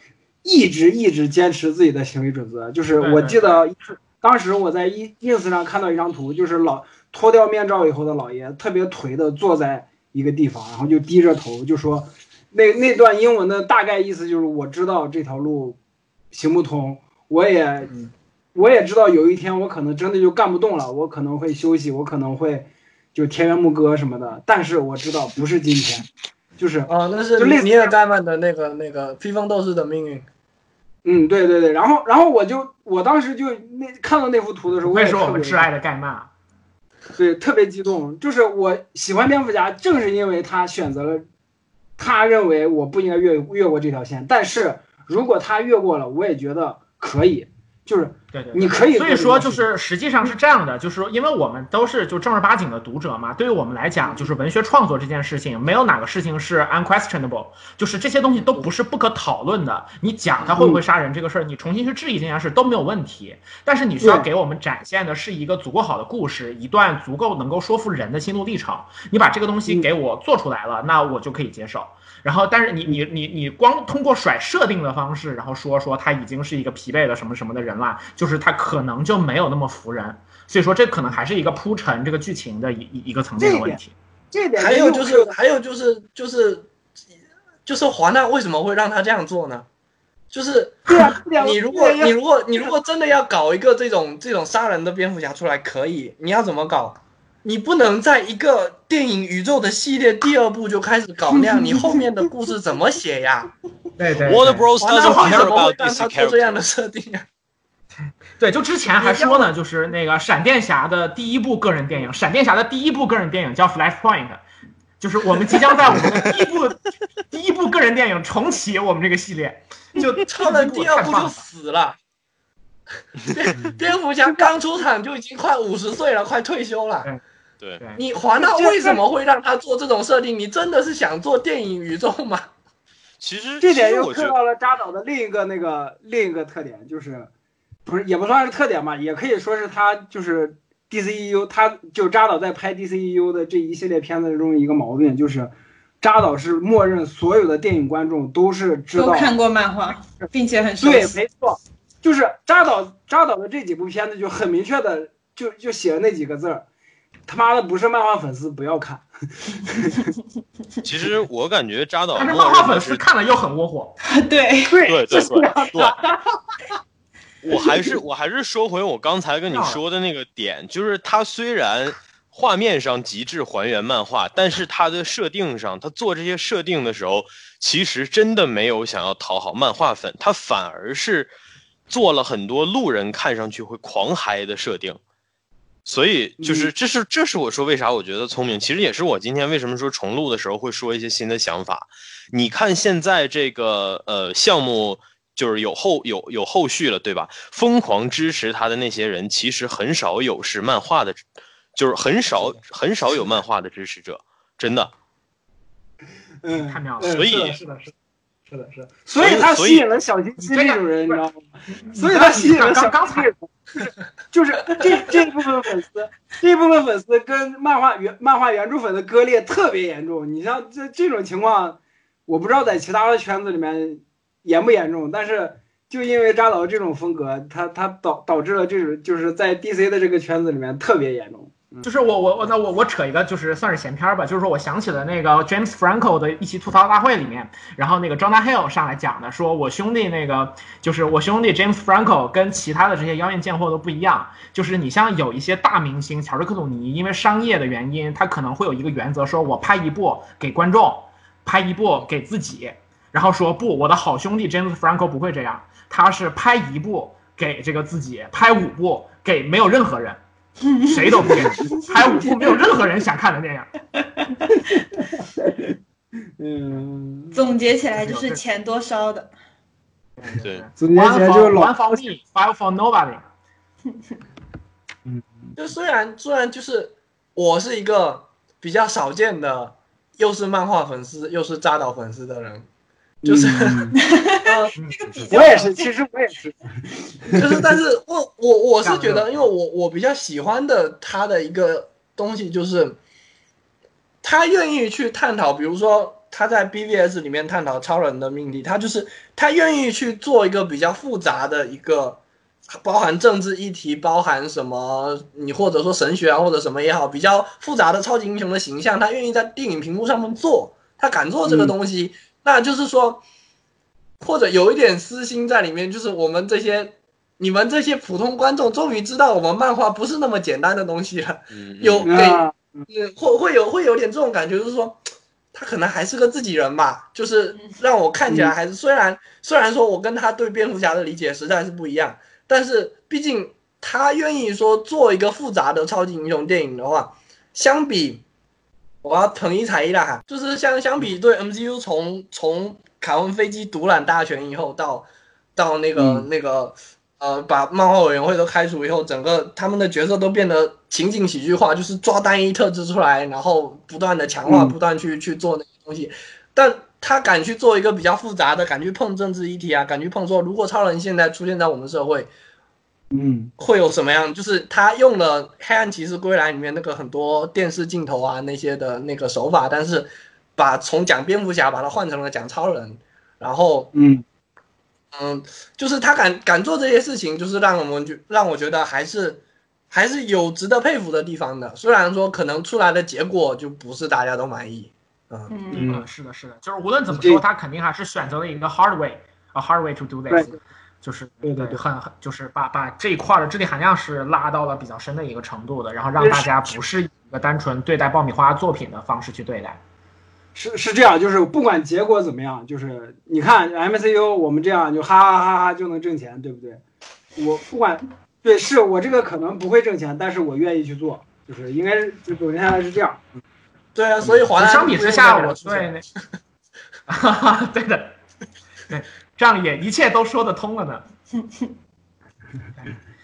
一直一直坚持自己的行为准则。就是我记得当时我在 ins 上看到一张图，就是老脱掉面罩以后的老爷特别颓的坐在一个地方，然后就低着头就说，那那段英文的大概意思就是我知道这条路行不通，我也嗯我也知道有一天我可能真的就干不动了，我可能会休息，我可能会就田园牧歌什么的，但是我知道不是今天，就是啊，那是就类似尼尔盖曼的那个那个披风斗士的命运。嗯，对对对，然后然后我就我当时就那看到那幅图的时候，我我也特别们挚爱的盖曼。对特别激动，就是我喜欢蝙蝠侠，正是因为他选择了，他认为我不应该越越过这条线，但是如果他越过了，我也觉得可以，就是对对，你可以所以说，就是实际上是这样的，就是说，因为我们都是就正儿八经的读者嘛，对于我们来讲，就是文学创作这件事情，没有哪个事情是 unquestionable，就是这些东西都不是不可讨论的。你讲他会不会杀人这个事儿，你重新去质疑这件事都没有问题，但是你需要给我们展现的是一个足够好的故事，一段足够能够说服人的心路历程。你把这个东西给我做出来了，那我就可以接受。然后，但是你你你你光通过甩设定的方式，然后说说他已经是一个疲惫的什么什么的人了，就是他可能就没有那么服人。所以说，这可能还是一个铺陈这个剧情的一一一个层面的问题。这一点还有就就是还有就是就是就是华纳为什么会让他这样做呢？就是 对啊，你如果你如果你如果真的要搞一个这种这种杀人的蝙蝠侠出来，可以，你要怎么搞？你不能在一个电影宇宙的系列第二部就开始搞那样，你后面的故事怎么写呀？对对 Warner Bros. 华纳 doesn't 为什 care 么会 about 让 DC 他做这样的。设定啊？对，就之前还说呢，就是那个闪电侠的第一部个人电影，闪电侠的第一部个人电影叫 Flashpoint，就是我们即将在我们的第一部第一部个人电影重启我们这个系列，就超了第二部就死了，蝙蝙蝠侠刚出场就已经快五十岁了，快退休了。对，你华纳为什么会让他做这种设定？你真的是想做电影宇宙吗？其实这点又刻到了扎导的另一个那个另一个特点，就是不是也不算是特点吧，也可以说是他就是 DCEU，他就扎导在拍 DCEU 的这一系列片子中一个毛病，就是扎导是默认所有的电影观众都是知道都看过漫画，并且很熟对，悉。没错，就是扎导扎导的这几部片子就很明确的就就写了那几个字儿，他妈的不是漫画粉丝不要看。其实我感觉扎导但是漫画粉丝看了又很窝火。对，对对对，我还是我还是说回我刚才跟你说的那个点，就是他虽然画面上极致还原漫画，但是他的设定上，他做这些设定的时候，其实真的没有想要讨好漫画粉，他反而是做了很多路人看上去会狂嗨的设定。所以就是这是这是我说为啥我觉得聪明，其实也是我今天为什么说重录的时候会说一些新的想法。你看现在这个呃项目就是有后有有后续了，对吧？疯狂支持他的那些人，其实很少有是漫画的，就是很少很少有漫画的支持者，真的。嗯，太妙了嗯所以是的，是的，是的。是的，所以他吸引了小清新这种人，你知道吗？所以他吸引了小刚才清新这种人，就是这这一部分粉丝，这一部分粉丝跟漫画原漫画原著粉的割裂特别严重。你像这这种情况，我不知道在其他的圈子里面严不严重，但是就因为扎导这种风格，他他导导致了这种就是在 DC 的这个圈子里面特别严重。就是我我我那我我扯一个就是算是闲篇儿吧，就是说我想起了那个 James Franco 的一期吐槽大会里面，然后那个 Jonah Hill 上来讲的，说我兄弟那个就是我兄弟 James Franco 跟其他的这些妖艳贱货都不一样，就是你像有一些大明星乔治克鲁尼，因为商业的原因，他可能会有一个原则，说我拍一部给观众，拍一部给自己，然后说不，我的好兄弟 James Franco 不会这样，他是拍一部给这个自己，拍五部给没有任何人。谁都不给，拍五部没有任何人想看的电影。嗯，总结起来就是钱多烧的。对，总结起 One 来 for 就是老 one for me, five for nobody。就虽然虽然就是我是一个比较少见的，又是漫画粉丝又是扎导粉丝的人，就是、嗯呃，我也是，其实我也是。就是，但是我我我是觉得，因为我我比较喜欢的他的一个东西就是，他愿意去探讨，比如说他在 BVS 里面探讨超人的命题，他就是他愿意去做一个比较复杂的一个，包含政治议题，包含什么你或者说神学啊或者什么也好，比较复杂的超级英雄的形象，他愿意在电影屏幕上面做，他敢做这个东西，那就是说。或者有一点私心在里面，就是我们这些你们这些普通观众终于知道我们漫画不是那么简单的东西了，嗯，有给会会有会有点这种感觉，就是说他可能还是个自己人吧，就是让我看起来还是虽然虽然说我跟他对蝙蝠侠的理解实在是不一样，但是毕竟他愿意说做一个复杂的超级英雄电影的话，相比我要统一裁一了哈，就是相相比对 MCU 从从凯文飞机独揽大权以后到到那个、嗯。那个呃把漫画委员会都开除以后，整个他们的角色都变得情景喜剧化，就是抓单一特质出来，然后不断的强化，嗯。不断去去做那些东西。但他敢去做一个比较复杂的，敢去碰政治议题啊，敢去碰说，如果超人现在出现在我们社会，嗯。会有什么样？就是他用了《黑暗骑士归来》里面那个很多电视镜头啊那些的那个手法，但是把从讲蝙蝠侠把它换成了讲超人，然后嗯。嗯，就是他敢敢做这些事情，就是让我们觉让我觉得还是还是有值得佩服的地方的。虽然说可能出来的结果就不是大家都满意，嗯，嗯，嗯，是的，是的，就是无论怎么说，他肯定还是选择了一个 hard way，a hard way to do this，对就是对对对很很就是把把这一块的智力含量是拉到了比较深的一个程度的，然后让大家不是一个单纯对待爆米花作品的方式去对待。是是这样，就是不管结果怎么样，就是你看 MCU 我们这样就哈哈哈哈就能挣钱，对不对？我不管，对，是我这个可能不会挣钱，但是我愿意去做，就是应该是就总结下来是这样。对啊，所以华纳相比之下，我对对那，对的，对，这样也一切都说得通了呢。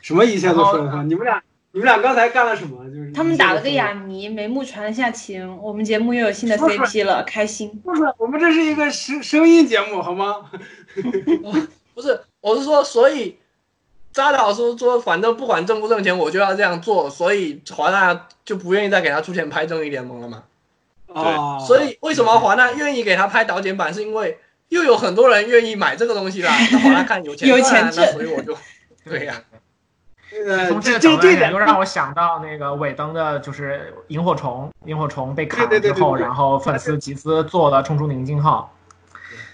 什么一切都说得通？你们俩，你们俩刚才干了什么？就是他们打了个。哑谜，眉目传了下情，我们节目又有新的 CP 了，开心。不是，我们这是一个声声音节目，好吗？不是，我是说，所以扎导说说，反正不管挣不挣钱，我就要这样做，所以华纳就不愿意再给他出钱拍正义联盟了嘛。哦，所以为什么华纳愿意给他拍导剪版，是因为又有很多人愿意买这个东西啦。那华纳看有钱有钱赚啊，那所以我就 对呀、呃，从这这个这这点又让我想到那个尾灯的，就是萤火虫，萤火虫被砍了对对对之后，对对然后粉丝集资做了《冲出宁静号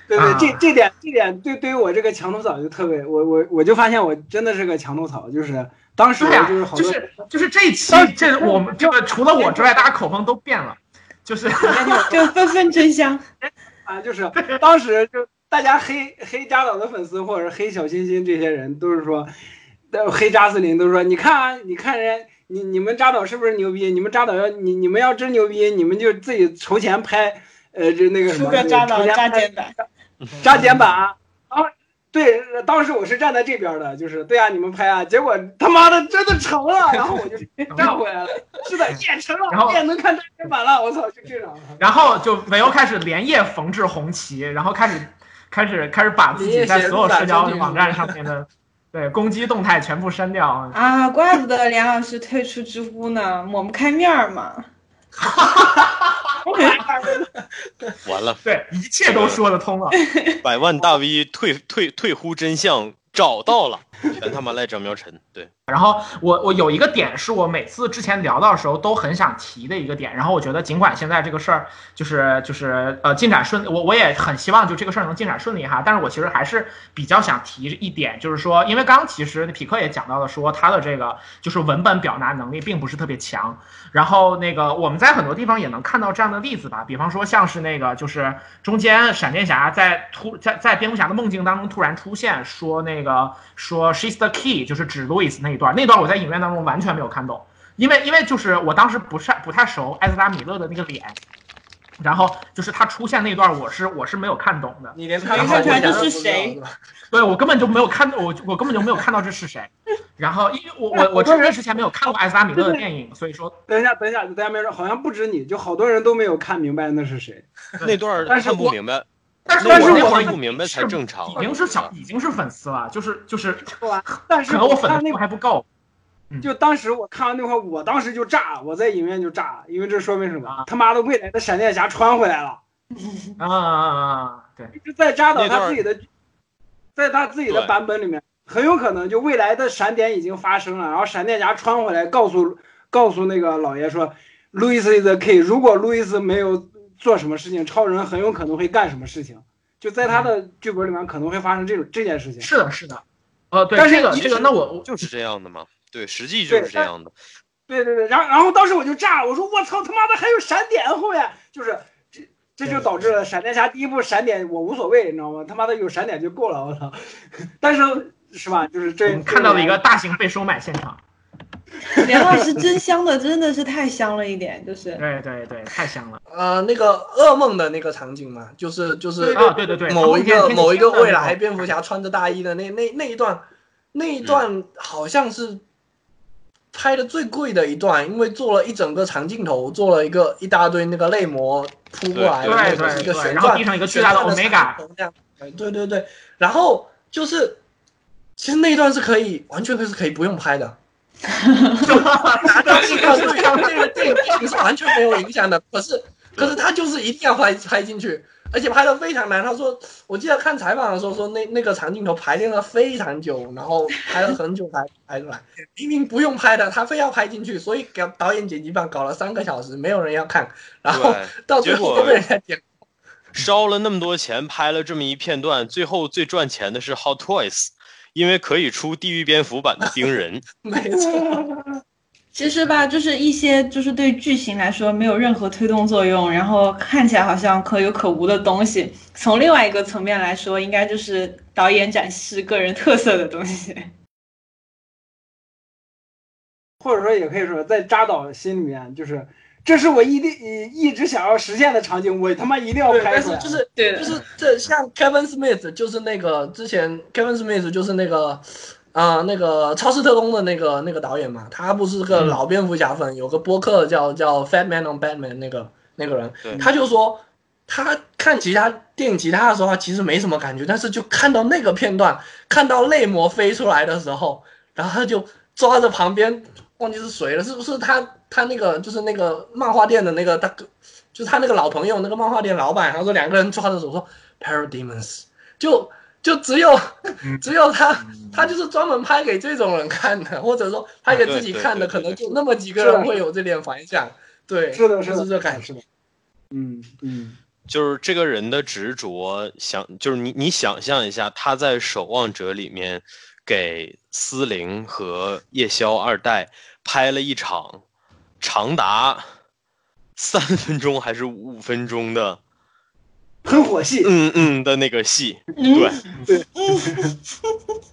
对对，啊这这点这点对对于我这个墙头草就特别，我我我就发现我真的是个墙头草，就是当》。时就是好多就是就是这一期，这我们这个除了我之外，大家口风都变了，就是就纷纷争香。啊，就是当时就大家黑黑扎导的粉丝或者黑小星星这些人都是说，呃黑扎斯林都说，你看啊，你看人你你们扎导是不是牛逼？你们扎导要你你们要真牛逼，你们就自己筹钱拍，呃这那个什么，出个扎导筹钱拍扎剪版，扎剪版对，当时我是站在这边的，就是对啊，你们拍啊，结果他妈的真的成了，然后我就 站回来了。是的，也成然后了，也能看扎剪版了，我操，就这种。然后就没有开始连夜缝制红旗，然后开始开始开始把自己在所有社交网站上面的对攻击动态全部删掉。啊，怪不得梁老师退出知乎呢，抹不开面儿嘛。完了，对，一切都说得通了。百万大 V 退退退乎真相，找到了，全他妈赖张苗晨。对，然后我我有一个点是我每次之前聊到的时候都很想提的一个点，然后我觉得尽管现在这个事儿就是就是呃进展顺，我我也很希望就这个事儿能进展顺利哈，但是我其实还是比较想提一点，就是说，因为刚其实匹克也讲到了说他的这个就是文本表达能力并不是特别强，然后那个我们在很多地方也能看到这样的例子吧，比方说像是那个就是中间闪电侠在突在在蝙蝠侠的梦境当中突然出现，说那个说 she's the key，就是指路易斯那一段，那段我在影院当中完全没有看懂，因为因为就是我当时不是不太熟艾斯拉米勒的那个脸，然后就是他出现那段我是我是没有看懂的，你连没看出来这是谁？对我根本就没有看我我根本就没有看到这是谁，然后因为我我我之之前没有看过艾斯拉米勒的电影，所以说等一下，等一下，大家没说，好像不止你，就好多人都没有看明白那是谁。那段但是我看不明白，但是那会儿我不明白才正常已。经是小已经是粉丝了，就是就是但是可能我粉的看那数还不够。就当时我看完那块儿，我当时就炸了，我在影院就炸了，因为这说明什么啊？他妈的，未来的闪电侠穿回来了，啊啊啊！对，就是在扎导他自己的，在他自己的对版本里面，很有可能就未来的闪点已经发生了，然后闪电侠穿回来告诉告诉那个老爷说，路易斯 is the key，如果路易斯没有做什么事情，超人很有可能会干什么事情，就在他的剧本里面可能会发生这种这件事情。是的，是的。呃，对但是一这个这个，那我我就是这样的嘛。对，实际就是这样的。对对对，然后然后当时我就炸了，我说我操他妈的还有闪点后面，就是这这就导致了闪电侠第一部闪点我无所谓，你知道吗？他妈的有闪点就够了，我操！但是是吧？就是这看到了一个大型被收买现场。梁老师真香的，真的是太香了一点，就是对对对，太香了呃，那个噩梦的那个场景嘛，就是就是啊！对对对，某一个某一个未来蝙蝠侠穿着大衣的那那那一段，那一段好像是拍的最贵的一段，因为做了一整个长镜头，做了一个一大堆那个泪膜扑过来对对对，一个旋转，然后地上一个巨大的旋转 omega，长头这样，对对对，然后就是其实那一段是可以完全可是可以不用拍的。就拿到这个这个这个电影是完全没有影响的，可是可是他就是一定要拍拍进去，而且拍的非常难。他说，我记得看采访的时候说，那那个长镜头排练了非常久，然后拍了很久才拍出来。明明不用拍的，他非要拍进去，所以给导演剪辑版搞了三个小时，没有人要看，然后到最后都被人家剪。烧了那么多钱拍了这么一片段，最后最赚钱的是 Hot Toys，因为可以出地狱蝙蝠版的冰人。没错，其实吧，就是一些就是对剧情来说没有任何推动作用，然后看起来好像可有可无的东西。从另外一个层面来说，应该就是导演展示个人特色的东西。或者说，也可以说，在扎导心里面，就是这是我一定一直想要实现的场景，我他妈一定要，拍出来。但是就是对就是这像 Kevin Smith 就是那个之前 Kevin Smith 就是那个啊、那个超市特工的那个那个导演嘛，他不是个老蝙蝠侠粉，有个播客叫叫 Fat Man on Batman 那个那个人，他就说他看其他电影其他的时候，他其实没什么感觉，但是就看到那个片段，看到泪魔飞出来的时候，然后他就抓着旁边忘记是谁了，是不是他他那个就是那个漫画店的那个大哥，就是他那个老朋友那个漫画店老板，然后说两个人抓着手说 Parademons，就就只有 只有他他就是专门拍给这种人看的，或者说拍给自己看的，可能就那么几个人会有这点反响，对，是的，是的，就是这感觉。嗯嗯，就是这个人的执着，想就是你你想象一下，他在《守望者》里面给司灵和夜宵二代拍了一场长达三分钟还是五分钟的，喷火戏，嗯嗯的那个戏，嗯对对，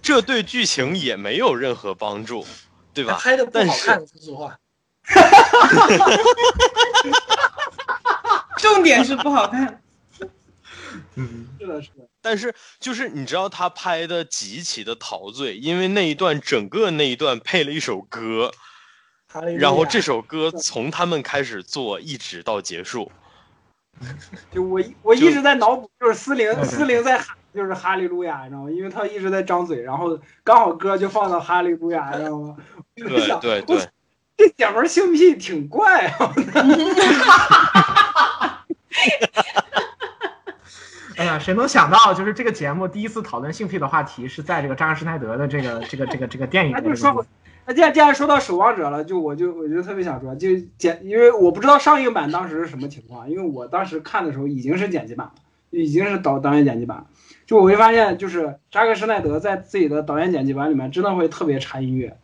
这对剧情也没有任何帮助，对吧？拍的不好看，说实话。重点是不好看。嗯是的，是的。但是就是你知道他拍的极其的陶醉，因为那一段整个那一段配了一首歌，然后这首歌从他们开始做一直到结束。就我我一直在脑补，就是司灵对对司灵在喊就是哈利路亚，你知道吗？因为他一直在张嘴，然后刚好歌就放到哈利路亚，你知道吗？我就对想对我对，这姐们儿性癖挺怪啊！哎呀，谁能想到，就是这个节目第一次讨论性癖的话题是在这个扎克施耐德的这个这个这个这个电影那就说，那既然既然说到守望者了，就我就我就特别想说，就剪，因为我不知道上映版当时是什么情况，因为我当时看的时候已经是剪辑版了，已经是导导演剪辑版。就我会发现，就是扎克施耐德在自己的导演剪辑版里面真的会特别插音乐，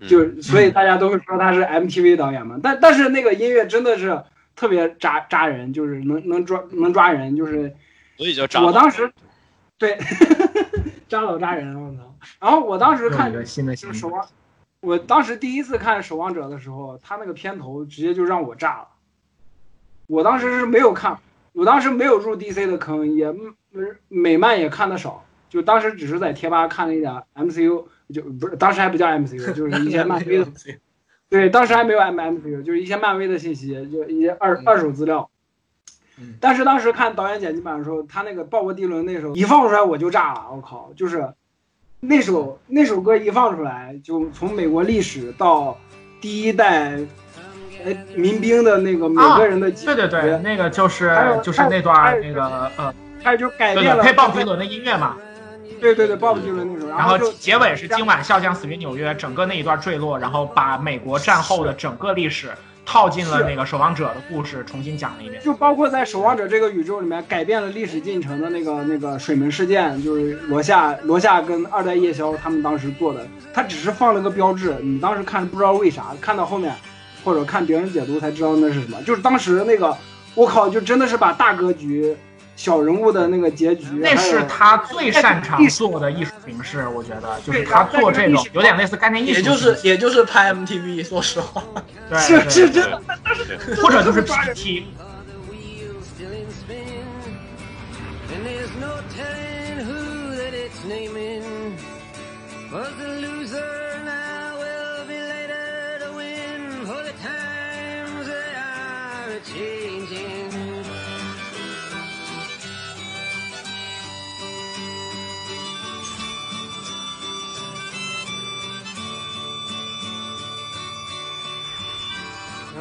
嗯就所以大家都会说他是 MTV 导演嘛。但但是那个音乐真的是特别扎扎人，就是能能抓能抓人，就是所以叫扎我当时对 扎老扎人，我操！然后我当时看。就是守望，我当时第一次看《守望者》的时候，他那个片头直接就让我炸了。我当时是没有看，我当时没有入 DC 的坑，也美漫也看的少，就当时只是在贴吧看了一点 MCU，就不是当时还不叫 MCU，就是一些 漫威的，对，当时还没有 M MCU，就是一些漫威的信息，就一些二嗯二手资料嗯。但是当时看导演剪辑版的时候，他那个鲍勃迪伦那首一放出来我就炸了，我靠！就是那首那首歌一放出来，就从美国历史到第一代呃民兵的那个每个人的对对对，那个就是就是那段那个呃，还有就改了配鲍勃迪伦的音乐嘛。对对对鲍勃迪伦那首，然后结尾是今晚笑将死于纽约，整个那一段坠落，然后把美国战后的整个历史套进了那个守望者的故事，重新讲了一遍。就包括在《守望者》这个宇宙里面改变了历史进程的那个那个水门事件，就是罗夏罗夏跟二代夜宵他们当时做的，他只是放了个标志，你当时看不知道为啥，看到后面或者看别人解读才知道那是什么，就是当时那个我靠，就真的是把大格局、小人物的那个结局，那是他最擅长做的艺术形式，我觉得就是他做这种有点类似概念艺术也，就是也就是拍 MTV，说实话，对是对是真的，对或者就是 PT。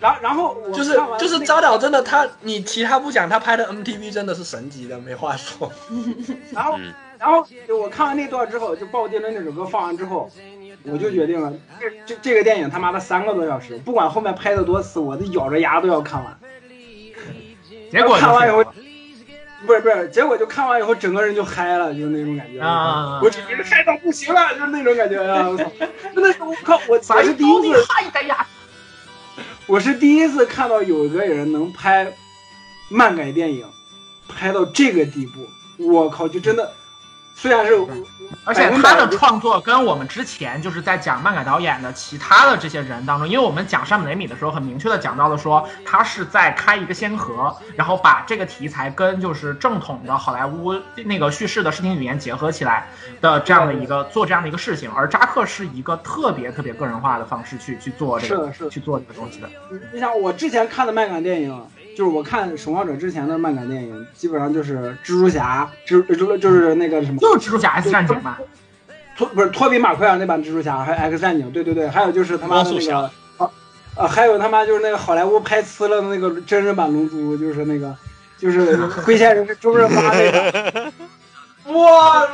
然然后我就是就是看完那个扎导真的他，你其他不讲，他拍的 MTV 真的是神级的，没话说。然后嗯，然后就我看完那段之后，就《鲍丁的那首歌放完之后，我就决定了，这这这个电影他妈的三个多小时，不管后面拍的多次，我都咬着牙都要看完。结果看完以后，不是不是，结果就看完以后，整个人就嗨了，就是那种感觉。啊我整个人嗨到不行了，就是那种感觉啊！我操，真的是我靠，我我是第一次，嗨的呀！我是第一次看到有一个人能拍漫改电影，拍到这个地步，我靠，就真的，虽然是，而且他的创作跟我们之前就是在讲漫改导演的其他的这些人当中，因为我们讲山姆雷米的时候，很明确的讲到了说他是在开一个先河，然后把这个题材跟就是正统的好莱坞那个叙事的视听语言结合起来的这样的一个做这样的一个事情，而扎克是一个特别特别个人化的方式去去做这个是的是的。去做这个东西的。你想我之前看的漫改电影，就是我看《守望者》之前的漫改电影，基本上就是蜘蛛侠，蜘蛛就是那个什么，就是蜘蛛侠 X 战警嘛，托不是托比马奎尔那版蜘蛛侠，还有 X 战警，对对对，还有就是他妈的那个啊啊，还有他妈就是那个好莱坞拍呲了的那个真人版龙珠，就是那个就是 龟仙人是周润发那个，哇！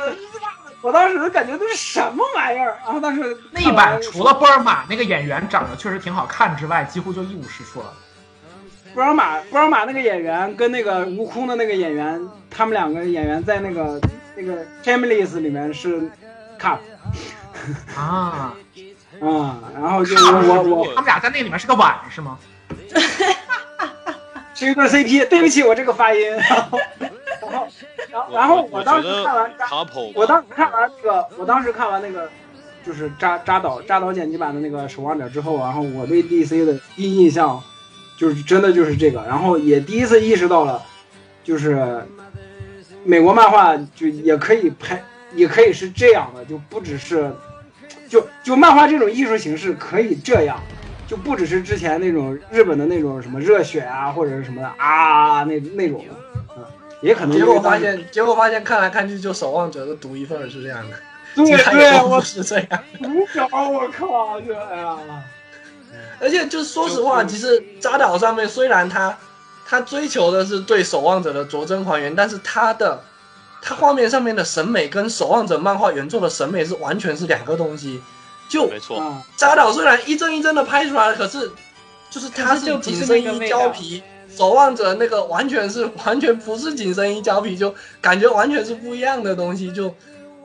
我当时感觉这是什么玩意儿？然后当时那一版除了波尔玛那个演员长得确实挺好看之外，几乎就一无是处了。布尔玛，布尔玛那个演员跟那个悟空的那个演员，他们两个演员在那个那个《Shameless》里面是 cup 啊，啊、然后就是我我他们俩在那里面是个碗是吗？是一对 CP，对不起我这个发音，然后然后然后我当时看完 couple，我当时看完那个，我当时看完那个，就是扎扎导扎导剪辑版的那个《守望者》之后，然后我对 DC 的第一印象，就是真的就是这个，然后也第一次意识到了，就是美国漫画就也可以拍，也可以是这样的，就不只是，就就漫画这种艺术形式可以这样。就不只是之前那种日本的那种什么热血啊，或者是什么的啊那那种的，嗯，也可能结果发现，结果发现看来看去就守望者的独一份是这样的，对对，我是这样。无聊，我靠，这哎呀，而且就是说实话，其实扎导上面虽然他他追求的是对守望者的着真还原，但是他的他画面上面的审美跟守望者漫画原作的审美是完全是两个东西。就没错，啊，扎导虽然一帧一帧的拍出来，可是就是他是就紧身衣胶皮，守望者那个完全是完全不是紧身衣胶皮，就感觉完全是不一样的东西。就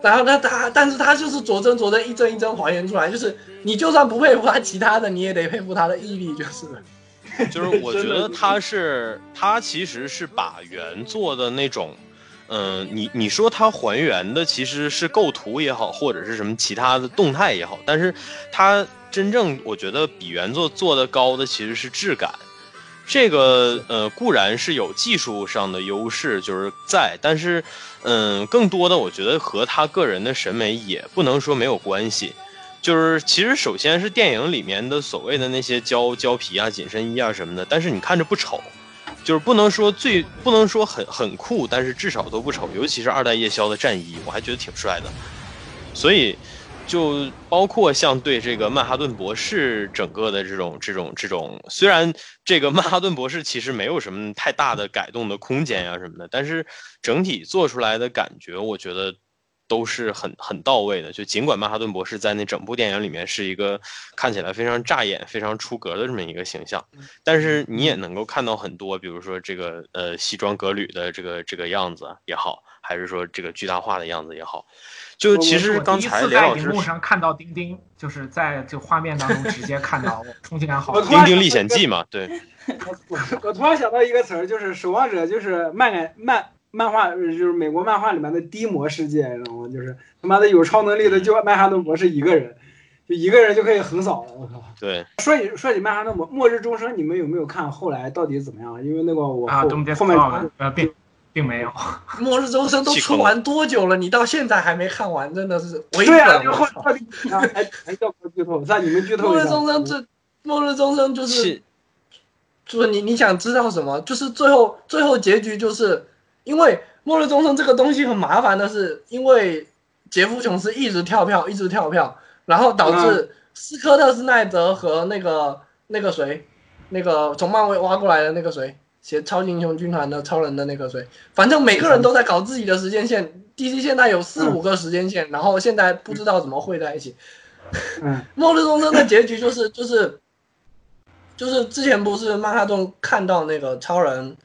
然后他他，但是他就是着真着真一帧一帧还原出来，就是你就算不佩服他其他的，你也得佩服他的毅力，就是了。就是我觉得他是他其实是把原作的那种，嗯、你你说他还原的其实是构图也好，或者是什么其他的动态也好，但是他真正我觉得比原作做的高的其实是质感。这个呃固然是有技术上的优势，就是在，但是嗯，更多的我觉得和他个人的审美也不能说没有关系。就是其实首先是电影里面的所谓的那些胶胶皮啊、紧身衣啊什么的，但是你看着不丑，就是不能说最不能说很很酷，但是至少都不丑。尤其是二代夜宵的战衣，我还觉得挺帅的。所以就包括像对这个曼哈顿博士整个的这种这种这种，虽然这个曼哈顿博士其实没有什么太大的改动的空间呀、什么的，但是整体做出来的感觉，我觉得都是很很到位的。就尽管曼哈顿博士在那整部电影里面是一个看起来非常扎眼、非常出格的这么一个形象，但是你也能够看到很多，比如说这个呃西装革履的这个这个样子也好，还是说这个巨大化的样子也好，就其实刚才我第一次在荧连老师幕上看到丁丁，就是在这画面当中直接看到，我冲击感好大。我突然丁丁历险记嘛，对，我我突然想到一个词儿，就是守望者，就是漫改漫漫画，就是美国漫画里面的低模世界，你知道吗？就是他妈的有超能力的就曼哈顿博士一个人，就一个人就可以横扫了，我靠！对，说起说起曼哈顿末末日钟声，你们有没有看后来到底怎么样？因为那个我啊，后、后面呃，并并没有。末日钟声都出完多久了？你到现在还没看完，真的是为对啊，本。就我操后到底啊，哎哎，要不剧透？让你们剧透末日一下。钟声这末日钟声就是是就是你你想知道什么？就是最后最后结局就是因为末日钟声这个东西很麻烦的是，因为杰夫琼斯一直跳票，一直跳票，然后导致斯科特斯奈德和那个那个谁，那个从漫威挖过来的那个谁，写超级英雄军团的超人的那个谁，反正每个人都在搞自己的时间线。DC 现在有四五个时间线，然后现在不知道怎么汇在一起。嗯，末日终生的结局就是就是就是之前不是曼哈顿看到那个超人，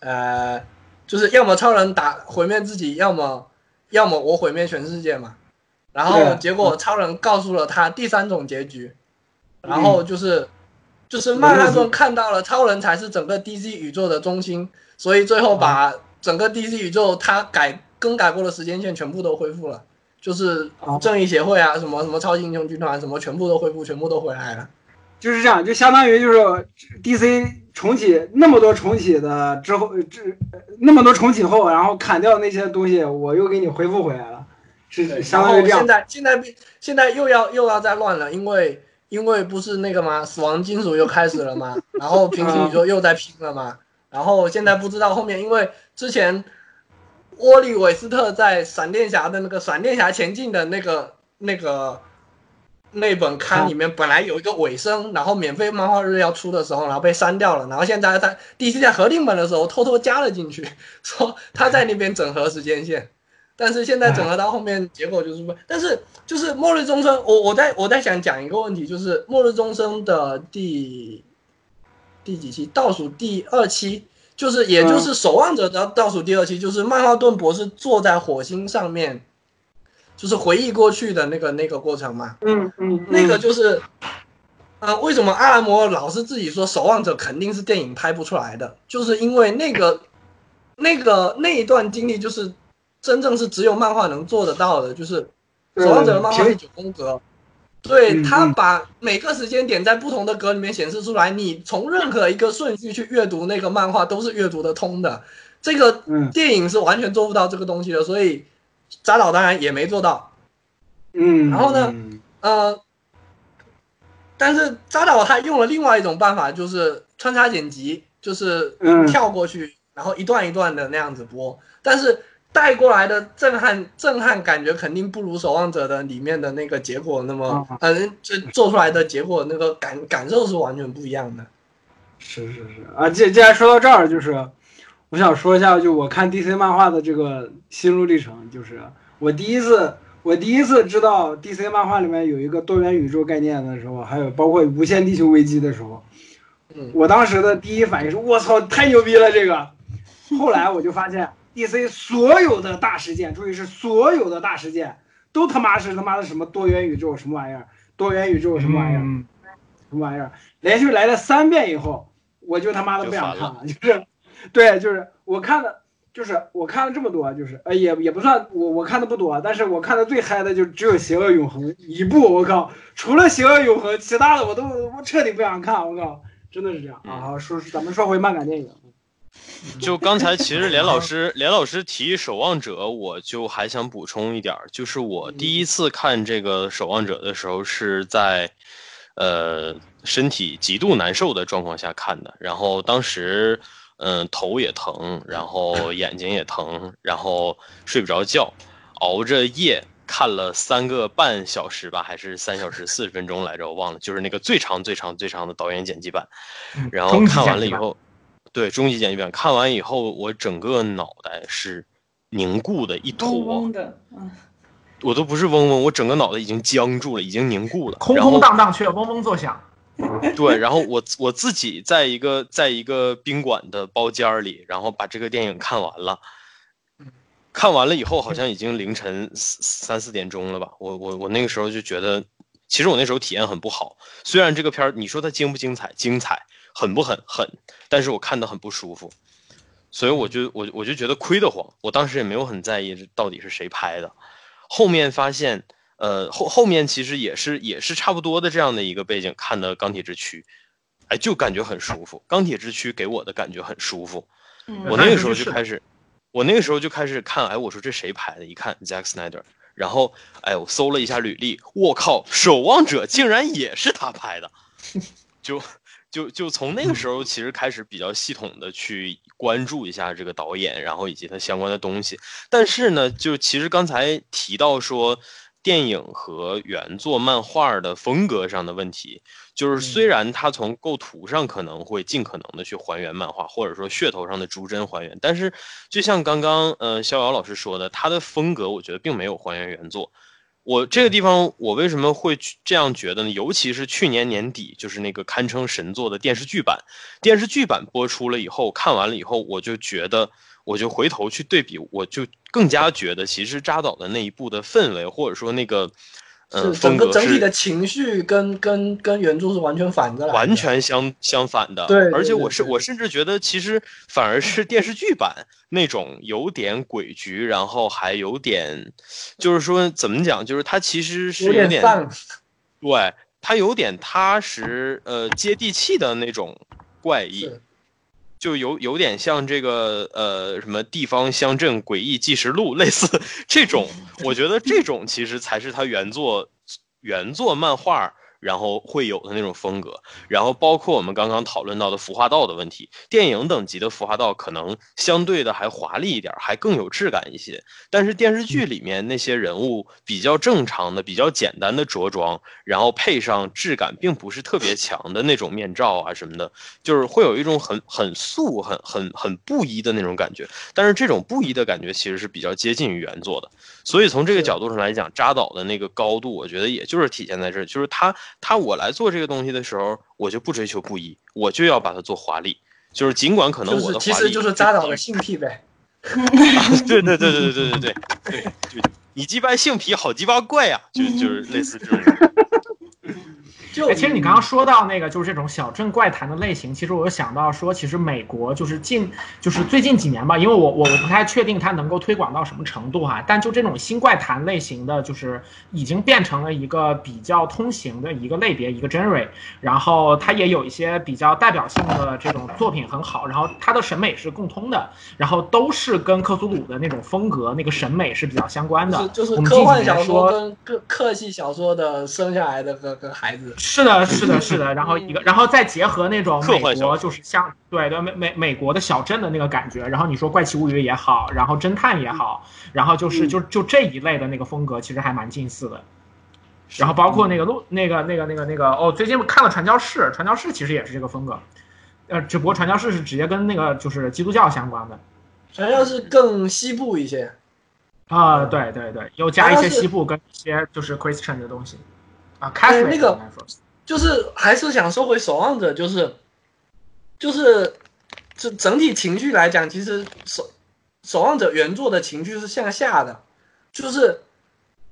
呃，就是要么超人打毁灭自己，要么要么我毁灭全世界嘛。然后结果超人告诉了他第三种结局，然后就是就是曼哈顿看到了超人才是整个 DC 宇宙的中心，所以最后把整个 DC 宇宙他改更改过的时间线全部都恢复了。就是哦正义协会啊，什么什么超级英雄军团，什么全部都恢复，全部都回来了。就是这样，就相当于就是 DC 重启那么多重启的之后，这那么多重启后，然后砍掉那些东西，我又给你恢复回来了，是相当于这样然后现。在现在现在又要又要再乱了，因为因为不是那个吗？死亡金属又开始了嘛，然后平行宇宙又在拼了嘛，然后现在不知道后面，因为之前沃利韦斯特在闪电侠的那个闪电侠前进的那个那个那本刊里面本来有一个尾声，然后免费漫画日要出的时候，然后被删掉了，然后现在在 DC 在合订本的时候偷偷加了进去，说他在那边整合时间线。但是现在整合到后面，结果就是不，但是就是《末日钟声》，我我在我在想讲一个问题，就是《末日钟声》的第第几期，倒数第二期，就是也就是《守望者》的倒数第二期，就是曼哈顿博士坐在火星上面，就是回忆过去的那个那个过程嘛。嗯嗯，那个就是，呃，为什么阿兰摩老是自己说《守望者》肯定是电影拍不出来的，就是因为那个那个那一段经历，就是真正是只有漫画能做得到的，就是《守望者》的漫画是九宫格。对他把每个时间点在不同的格里面显示出来，你从任何一个顺序去阅读那个漫画都是阅读得通的。这个嗯电影是完全做不到这个东西的，所以扎导当然也没做到。嗯，然后呢嗯呃，但是扎导他用了另外一种办法，就是穿插剪辑，就是嗯跳过去，然后一段一段的那样子播。但是带过来的震撼震撼感觉肯定不如《守望者》的里面的那个结果那么反正，这做出来的结果那个感感受是完全不一样的。是是是啊，既既然说到这儿，就是我想说一下，就我看 DC 漫画的这个心路历程，就是我第一次我第一次知道 DC 漫画里面有一个多元宇宙概念的时候，还有包括无限地球危机的时候，嗯我当时的第一反应是我操，太牛逼了这个。后来我就发现 DC 所有的大事件，注意是所有的大事件，都他妈是他妈的什么多元宇宙什么玩意儿，多元宇宙什么玩意儿。嗯什么玩意儿？连续来了三遍以后，我就他妈的不想看了，就是，对，就是我看的，就是我看了这么多，就是呃也也不算我我看的不多，但是我看的最嗨的就只有《邪恶永恒》一部，我靠，除了《邪恶永恒》，其他的我都我彻底不想看，我靠，真的是这样啊。好，说咱们说回漫改电影，就刚才其实连老师连老师提《守望者》，我就还想补充一点儿，就是我第一次看这个《守望者》的时候是在，呃，身体极度难受的状况下看的，然后当时嗯、头也疼，然后 眼睛也疼，然后睡不着觉，熬着夜看了三个半小时吧，还是三小时四十分钟来着，我忘了，就是那个最长最长最长的导演剪辑版，然后看完了以后，对终极剪辑版看完以后，我整个脑袋是凝固的一坨嗡，的，嗯，我都不是嗡嗡，我整个脑袋已经僵住了，已经凝固了，空空荡荡却嗡嗡作响。对，然后我我自己在一个在一个宾馆的包间里，然后把这个电影看完了。看完了以后，好像已经凌晨三三四点钟了吧？我我我那个时候就觉得，其实我那时候体验很不好。虽然这个片儿你说它精不精彩？精彩，狠不狠？狠，但是我看的很不舒服，所以我就我我就觉得亏得慌。我当时也没有很在意这到底是谁拍的。后面发现，呃，后后面其实也是也是差不多的这样的一个背景看的《钢铁之躯》，哎，就感觉很舒服。《钢铁之躯》给我的感觉很舒服。嗯我那个时候就开始，我那个时候就开始看，哎，我说这谁拍的？一看 Zack Snyder，然后哎，我搜了一下履历，我靠，《守望者》竟然也是他拍的，就就就从那个时候其实开始比较系统的去关注一下这个导演，然后以及他相关的东西。但是呢，就其实刚才提到说电影和原作漫画的风格上的问题。就是虽然它从构图上可能会尽可能的去还原漫画，或者说噱头上的逐帧还原，但是就像刚刚呃逍遥老师说的，他的风格我觉得并没有还原原作。我这个地方我为什么会这样觉得呢？尤其是去年年底，就是那个堪称神作的电视剧版，电视剧版播出了以后，看完了以后，我就觉得，我就回头去对比，我就更加觉得，其实扎导的那一部的氛围，或者说那个。嗯，整个整体的情绪跟跟跟原著是完全反的，完全相相反的。对，而且我是我甚至觉得，其实反而是电视剧版那种有点诡谲，然后还有点，就是说怎么讲，就是它其实是有点，对，它有点踏实，呃，接地气的那种怪异，就有有点像这个呃什么地方乡镇诡异纪实录 类似这种，我觉得这种其实才是他原作原作漫画。然后会有的那种风格，然后包括我们刚刚讨论到的服化道的问题，电影等级的服化道可能相对的还华丽一点，还更有质感一些。但是电视剧里面那些人物比较正常的、比较简单的着装，然后配上质感并不是特别强的那种面罩啊什么的，就是会有一种很很素、很很很布衣的那种感觉。但是这种布衣的感觉其实是比较接近于原作的，所以从这个角度上来讲，扎导的那个高度，我觉得也就是体现在这儿，就是他。他我来做这个东西的时候，我就不追求布衣，我就要把它做华丽。就是尽管可能我的其实就是扎导的性癖呗。对对对对对对对对对，就你鸡巴性癖好鸡巴怪呀，就就是类似这种。哎，其实你刚刚说到那个就是这种小镇怪谈的类型，其实我又想到说，其实美国就是近就是最近几年吧，因为我我我不太确定它能够推广到什么程度哈，但就这种新怪谈类型的，就是已经变成了一个比较通行的一个类别，一个 genre，然后它也有一些比较代表性的这种作品很好，然后它的审美是共通的，然后都是跟克苏鲁的那种风格那个审美是比较相关的，就是科幻小说跟克克系小说的生下来的个个孩子。是的，是的，是的，然后一个，然后再结合那种美国，就是像对对美美美国的小镇的那个感觉，然后你说怪奇物语也好，然后侦探也好，然后就是就就这一类的那个风格，其实还蛮近似的。然后包括那个路那个那个那个那个哦，最近看了传教士，传教士其实也是这个风格，呃，只不过传教士是直接跟那个就是基督教相关的，传教士更西部一些。啊，对对对，又加一些西部跟一些就是 Christian 的东西。啊，开始那个就是还是想说回守望者，就是就是这整体情绪来讲，其实守守望者原作的情绪是向下的，就是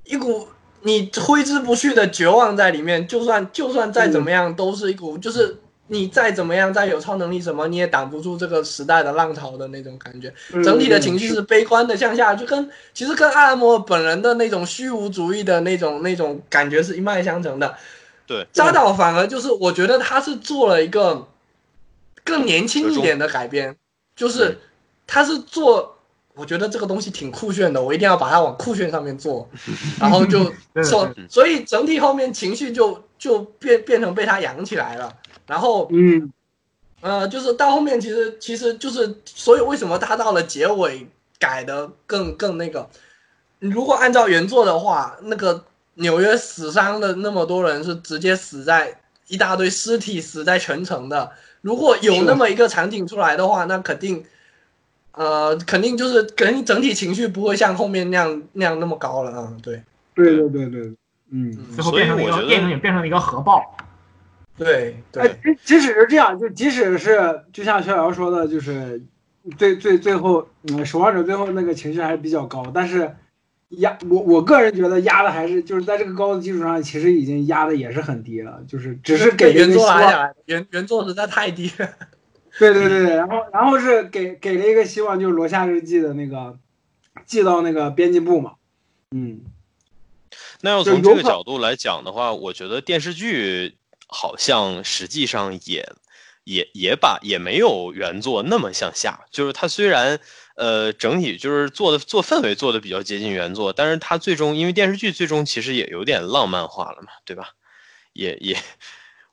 一股你挥之不去的绝望在里面，就算就算再怎么样，都是一股就是。你再怎么样，再有超能力什么，你也挡不住这个时代的浪潮的那种感觉。整体的情绪是悲观的向下，就跟其实跟阿拉莫本人的那种虚无主义的那种那种感觉是一脉相承的。对，扎导反而就是我觉得他是做了一个更年轻一点的改编，就是他是做，我觉得这个东西挺酷炫的，我一定要把它往酷炫上面做，然后就所所以整体后面情绪就就变变成被他养起来了。然后，嗯，呃，就是到后面，其实其实就是，所以为什么他到了结尾改的更更那个？如果按照原作的话，那个纽约死伤的那么多人是直接死在一大堆尸体死在全城的。如果有那么一个场景出来的话，那肯定，呃，肯定就是肯定整体情绪不会像后面那样那样那么高了啊。对，对对对对，嗯，最后变成了一个电影也变成了一个核爆。对，哎，即使是这样，就即使是就像逍遥说的，就是最最最后，嗯，守望者最后那个情绪还是比较高，但是压我我个人觉得压的还是就是在这个高的基础上，其实已经压的也是很低了，就是只是给原作来讲，原原作实在太低 对对对，然后然后是给给了一个希望，就是罗夏日记的那个寄到那个编辑部嘛，嗯，那要从这个角度来讲的话，我觉得电视剧。好像实际上也也也把也没有原作那么向下，就是它虽然呃整体就是做的做氛围做的比较接近原作，但是它最终因为电视剧最终其实也有点浪漫化了嘛，对吧？也也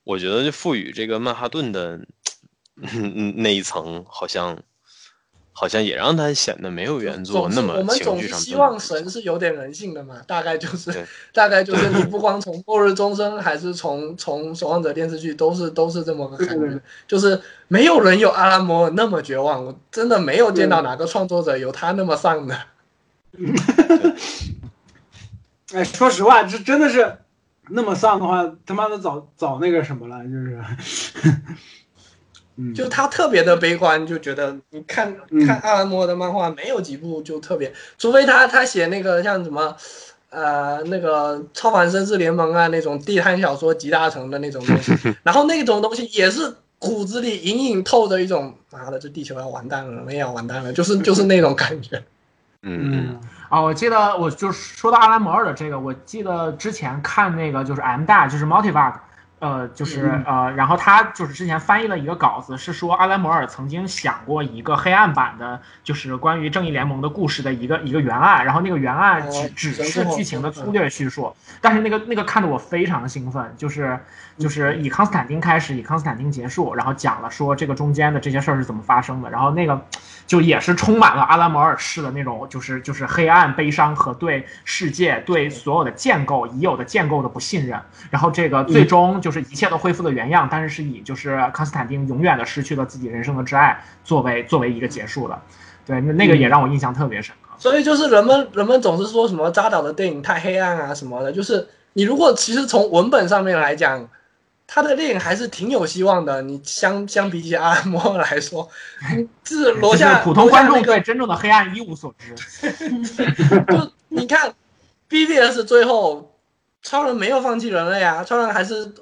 我觉得就赋予这个曼哈顿的 那一层好像好像也让他显得没有原作那么我们总是希望神是有点人性的嘛，大概就 是大概就是你不光从末日钟声，还是从从守望者电视剧，都是都是这么个感觉就是没有人有阿拉摩那么绝望，我真的没有见到哪个创作者有他那么丧的。哎，说实话，这真的是那么丧的话，他妈的早早那个什么了，就是，嗯，就他特别的悲观，就觉得你看嗯看阿兰摩尔的漫画，没有几部就特别，除非他他写那个像什么。呃，那个超凡绅士联盟啊，那种地摊小说集大成的那种东西，然后那种东西也是骨子里隐隐透着一种，妈的，这地球要完蛋了，人也要完蛋了，就是就是那种感觉。嗯啊，我记得我就说到阿兰摩尔的这个，我记得之前看那个就是 M 大，就是 Multivac，呃，就是嗯。呃，然后他就是之前翻译了一个稿子，是说阿兰摩尔曾经想过一个黑暗版的，就是关于正义联盟的故事的一个一个原案，然后那个原案哦只只是剧情的粗略叙述，但是那个那个看得我非常兴奋，就是就是以康斯坦丁开始，以康斯坦丁结束，然后讲了说这个中间的这些事儿是怎么发生的，然后那个就也是充满了阿拉摩尔式的那种，就是就是黑暗、悲伤和对世界、对所有的建构已有的建构的不信任。然后这个最终就是一切都恢复了原样，但是是以就是康斯坦丁永远的失去了自己人生的挚爱作为作为一个结束的。对，那那个也让我印象特别深刻。所以就是人们人们总是说什么扎导的电影太黑暗啊什么的，就是你如果其实从文本上面来讲，他的电影还是挺有希望的。你相相比起阿兰摩来说，嗯是罗就是夏普通观众对真正的黑暗一无所知。就你看，BBS 最后超人没有放弃人类啊，超人还是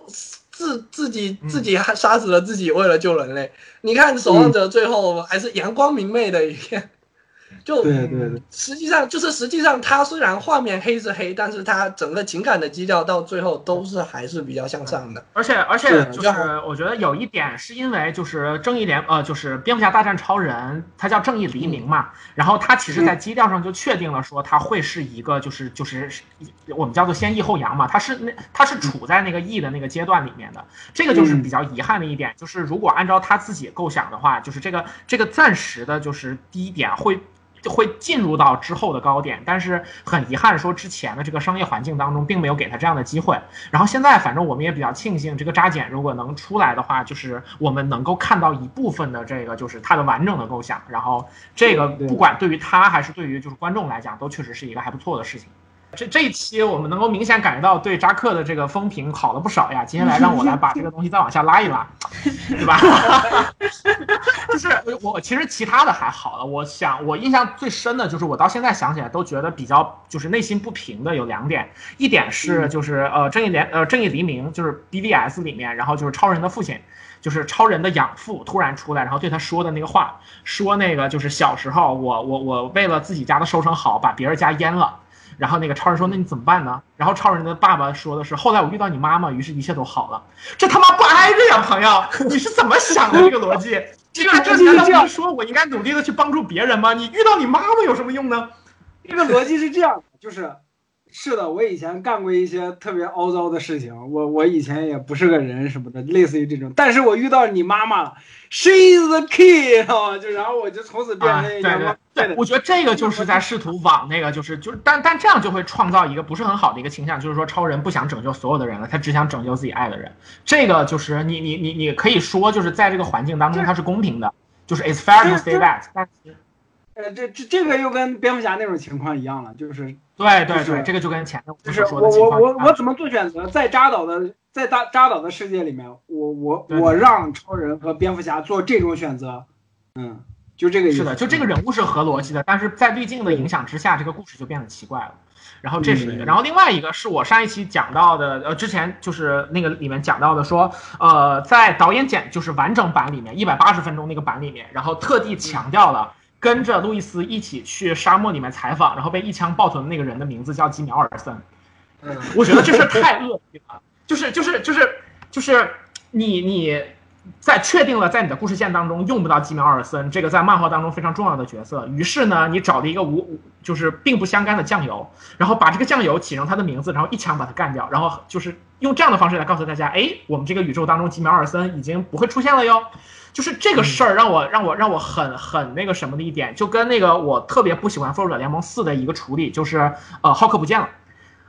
自自己嗯自己还杀死了自己，为了救人类。你看守望者最后还是阳光明媚的一片，就对对对，实际上就是实际上它虽然画面黑是黑，但是它整个情感的基调到最后都是还是比较向上的。而且而且就是我觉得有一点是因为就是正义联呃就是蝙蝠侠大战超人，它叫正义黎明嘛，然后它其实在基调上就确定了说它会是一个就是就是我们叫做先抑后扬嘛，它是那它是处在那个抑的那个阶段里面的，这个就是比较遗憾的一点，就是如果按照他自己构想的话，就是这个这个暂时的就是低点会。就会进入到之后的高点，但是很遗憾说之前的这个商业环境当中并没有给他这样的机会。然后现在反正我们也比较庆幸，这个扎简如果能出来的话，就是我们能够看到一部分的这个就是它的完整的构想。然后这个不管对于他还是对于就是观众来讲，都确实是一个还不错的事情。这这一期我们能够明显感觉到对扎克的这个风评好了不少呀。接下来让我来把这个东西再往下拉一拉，对吧？就是我其实其他的还好了。我想我印象最深的就是我到现在想起来都觉得比较就是内心不平的有两点，一点是就是呃正义联呃正义黎明就是 BVS 里面，然后就是超人的父亲。就是超人的养父突然出来，然后对他说的那个话，说那个就是小时候我我我为了自己家的收成好，把别人家淹了。然后那个超人说：“那你怎么办呢？”然后超人的爸爸说的是：“后来我遇到你妈妈，于是一切都好了。”这他妈不挨着呀，朋友！你是怎么想的这个逻辑？这个这难道不是说我应该努力的去帮助别人吗？你遇到你妈妈有什么用呢？这个逻辑是这样的，就是是的，我以前干过一些特别凹糟的事情，我我以前也不是个人什么的，类似于这种。但是我遇到你妈妈了，She's the key，知道吗？就然后我就从此变啊，成对对对，我觉得这个就是在试图往那个，就是就是，但但这样就会创造一个不是很好的一个倾向，就是说超人不想拯救所有的人了，他只想拯救自己爱的人。这个就是你你你你可以说，就是在这个环境当中他是公平的，就是 it's fair to say that，但是呃，这这这个又跟蝙蝠侠那种情况一样了，就是对对对，就是这个就跟前面就是说的情我我况我我怎么做选择，在扎导的在扎扎导的世界里面，我我我让超人和蝙蝠侠做这种选择，嗯，就这个意思。是的，就这个人物是合逻辑的，但是在滤镜的影响之下，这个故事就变得奇怪了。然后这是一个，嗯然后另外一个是我上一期讲到的，呃，之前就是那个里面讲到的说，呃，在导演剪就是完整版里面一百八十分钟那个版里面，然后特地强调了。跟着路易斯一起去沙漠里面采访，然后被一枪爆头的那个人的名字叫吉米·奥尔森。嗯，我觉得这是太恶意了，就是就是就是就是你你在确定了在你的故事线当中用不到吉米奥尔森这个在漫画当中非常重要的角色，于是呢，你找了一个无就是并不相干的酱油，然后把这个酱油起成他的名字，然后一枪把他干掉，然后就是用这样的方式来告诉大家，哎，我们这个宇宙当中吉米奥尔森已经不会出现了哟。就是这个事儿让我让我让我很很那个什么的一点，就跟那个我特别不喜欢《复仇者联盟四》的一个处理，就是呃浩克不见了。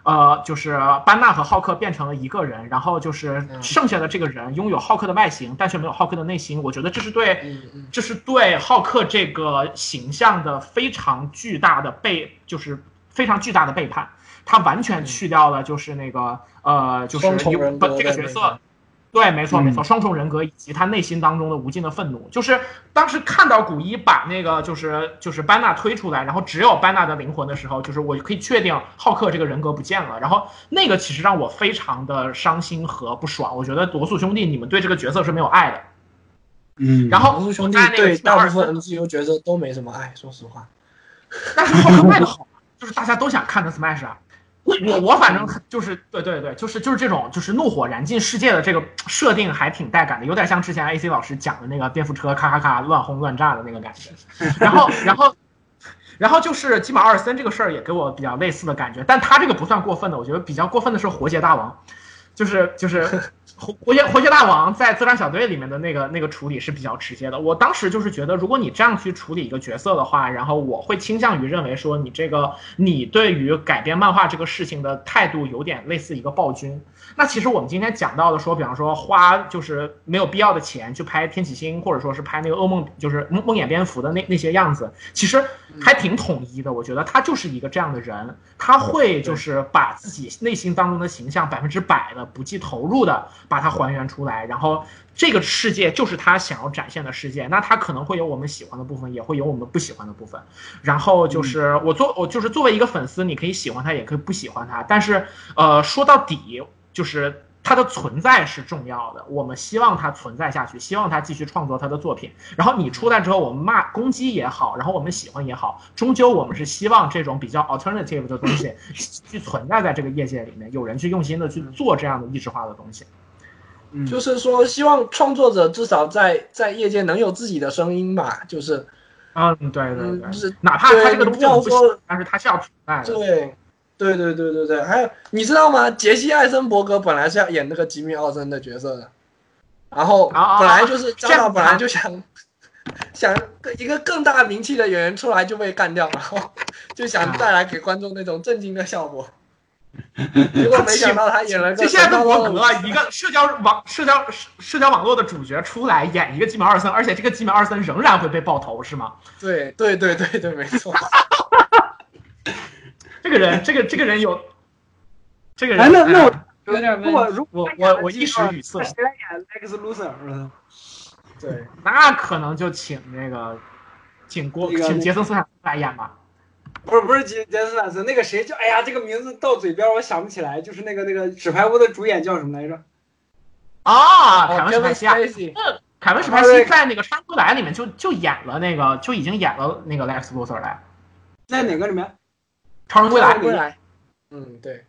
呃，就是班纳和浩克变成了一个人，然后就是剩下的这个人拥有浩克的外形，但却没有浩克的内心。我觉得这是对，这是对浩克这个形象的非常巨大的背，就是非常巨大的背叛。他完全去掉了，就是那个呃，就是本这个角色。对，没错没错，双重人格以及他内心当中的无尽的愤怒，就是当时看到古一把那个就是就是班纳推出来，然后只有班纳的灵魂的时候，就是我可以确定浩克这个人格不见了，然后那个其实让我非常的伤心和不爽。我觉得罗素兄弟你们对这个角色是没有爱的，嗯，然后罗素兄弟对大部分 MCU 角色都没什么爱，说实话。但是浩克卖的好，就是大家都想看的 Smash 啊。我我反正就是对对对，就是就是这种就是怒火燃尽世界的这个设定还挺带感的，有点像之前 AC 老师讲的那个蝙蝠车咔咔咔乱轰乱炸的那个感觉。然后然后然后就是基马奥尔森这个事儿也给我比较类似的感觉，但他这个不算过分的，我觉得比较过分的是活结大王，就是就是。活活结活结大王在自杀小队里面的那个那个处理是比较直接的。我当时就是觉得，如果你这样去处理一个角色的话，然后我会倾向于认为说，你这个你对于改编漫画这个事情的态度有点类似一个暴君。那其实我们今天讲到的说，比方说花就是没有必要的钱去拍天启星，或者说是拍那个噩梦，就是梦梦魇蝙蝠的那那些样子，其实还挺统一的。我觉得他就是一个这样的人，他会就是把自己内心当中的形象百分之百的不计投入的把它还原出来，然后这个世界就是他想要展现的世界。那他可能会有我们喜欢的部分，也会有我们不喜欢的部分。然后就是我作我就是作为一个粉丝，你可以喜欢他，也可以不喜欢他。但是呃，说到底。就是它的存在是重要的，我们希望它存在下去，希望它继续创作它的作品。然后你出来之后，我们骂攻击也好，然后我们喜欢也好，终究我们是希望这种比较 alternative 的东西 去存在在这个业界里面，有人去用心的去做这样的意识化的东西。嗯，就是说，希望创作者至少在在业界能有自己的声音吧。就是，嗯，对对对，就是哪怕他这个东西不行，但是他是要存在的。对。对对对对对，还有你知道吗？杰西·艾森伯格本来是要演那个吉米·奥森的角色的，然后本来就是张导本来就想想一个更大名气的演员出来就被干掉，然后就想带来给观众那种震惊的效果，结果没想到他演了个杰西·艾森伯格一个社交网社交社交网络的主角出来演一个吉米·奥森，而且这个吉米·奥森仍然会被爆头，是吗？对对对对对，没错。这个人，这个这个人有，这个人，哎，那那我有点问，如果我我我一时语塞，谁来演 Lex Luthor？对，那可能就请那个，请郭，请杰森斯坦来演吧。不是不是杰杰森斯坦森，那个谁叫？哎呀，这个名字到嘴边我想不起来，就是那个那个纸牌屋的主演叫什么来着？啊，凯文史派西。凯文史派西在那个《山歌来》里面就就演了那个，就已经演了那个 Lex Luthor 来，在哪个里面？超人归来，归来，嗯，对，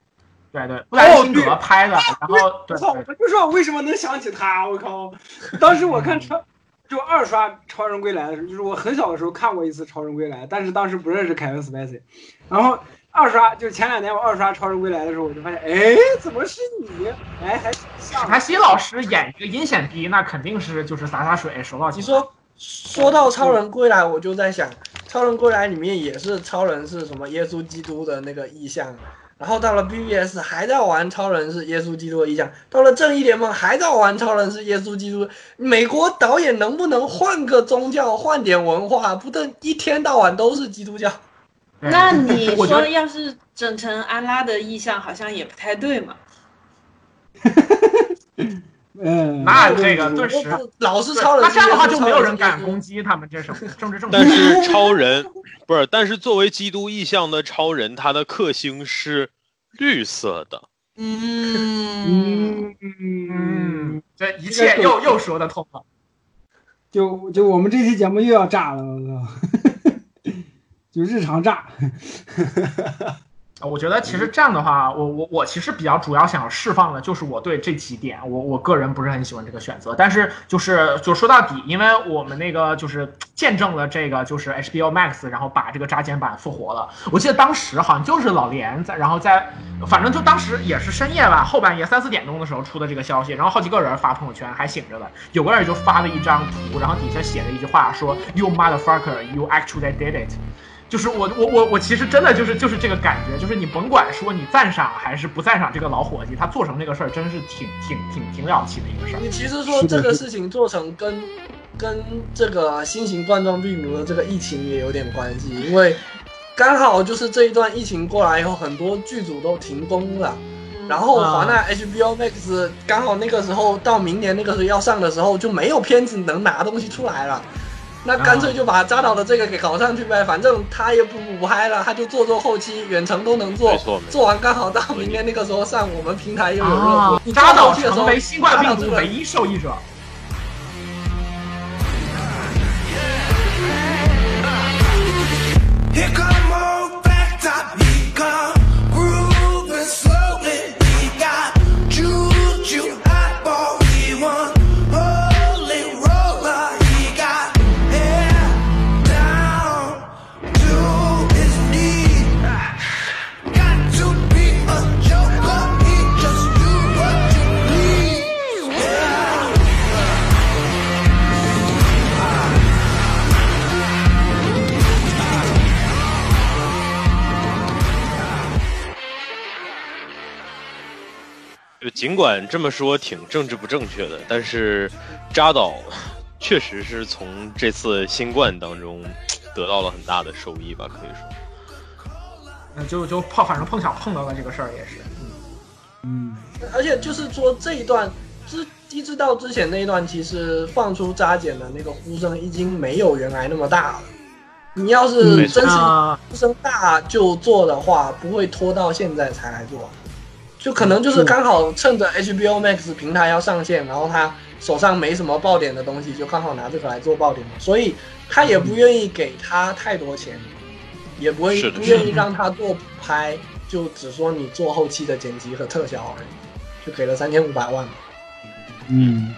对对，布莱辛格拍的，然后，我操，我就说我为什么能想起他，我靠，当时我看超，就二刷超人归来的时候，就是我很小的时候看过一次超人归来，但是当时不认识凯文·斯派西，然后二刷，就是前两年我二刷超人归来的时候，我就发现，哎，怎么是你？哎，还像海西老师演一个阴险逼，那肯定是就是洒洒水，手到擒。你说，说到超人归来，我就在想。超人归来里面也是超人是什么耶稣基督的那个意象，然后到了 BBS 还在玩超人是耶稣基督的意象，到了正义联盟还在玩超人是耶稣基督。美国导演能不能换个宗教，换点文化，不能一天到晚都是基督教？那你说要是整成安拉的意象，好像也不太对嘛。嗯，那这个顿时老是超人，他这样的话就没有人敢攻击他们这种政治正确。但是超人不是，但是作为基督意象的超人，他的克星是绿色的。嗯嗯，这一切又又说得通了。就就我们这期节目又要炸了，我操！就日常炸。我觉得其实这样的话，我我我其实比较主要想释放的就是我对这几点，我我个人不是很喜欢这个选择，但是就是就说到底，因为我们那个就是见证了这个就是 HBO Max，然后把这个扎剪版复活了。我记得当时好像就是老连在，然后在反正就当时也是深夜吧，后半夜三四点钟的时候出的这个消息，然后好几个人发朋友圈还醒着的，有个人就发了一张图，然后底下写了一句话说 You motherfucker, you actually did it。就是我我我我其实真的就是就是这个感觉，就是你甭管说你赞赏还是不赞赏这个老伙计，他做成这个事儿真是挺挺挺挺了不起的一个事儿。你其实说这个事情做成跟跟这个新型冠状病毒的这个疫情也有点关系，因为刚好就是这一段疫情过来以后，很多剧组都停工了，然后华纳 HBO Max 刚好那个时候到明年那个时候要上的时候就没有片子能拿东西出来了。那干脆就把扎导的这个给搞上去呗，反正他也不不拍了，他就做做后期，远程都能做，做完刚好到明年那个时候上，我们平台又有热度。你扎导成为新冠病毒唯一受益者。就尽管这么说挺政治不正确的，但是扎导确实是从这次新冠当中得到了很大的收益吧，可以说。那就就碰，反正碰巧碰到了这个事儿也是。嗯嗯，而且就是说这一段之一直到之前那一段，其实放出扎减的那个呼声已经没有原来那么大了。你要是真是呼声大就做的话，不会拖到现在才来做。就可能就是刚好趁着 HBO Max 平台要上线，然后他手上没什么爆点的东西，就刚好拿这个来做爆点嘛。所以他也不愿意给他太多钱，也不会不愿意让他做拍，就只说你做后期的剪辑和特效而已，就给了三千五百万嘛。嗯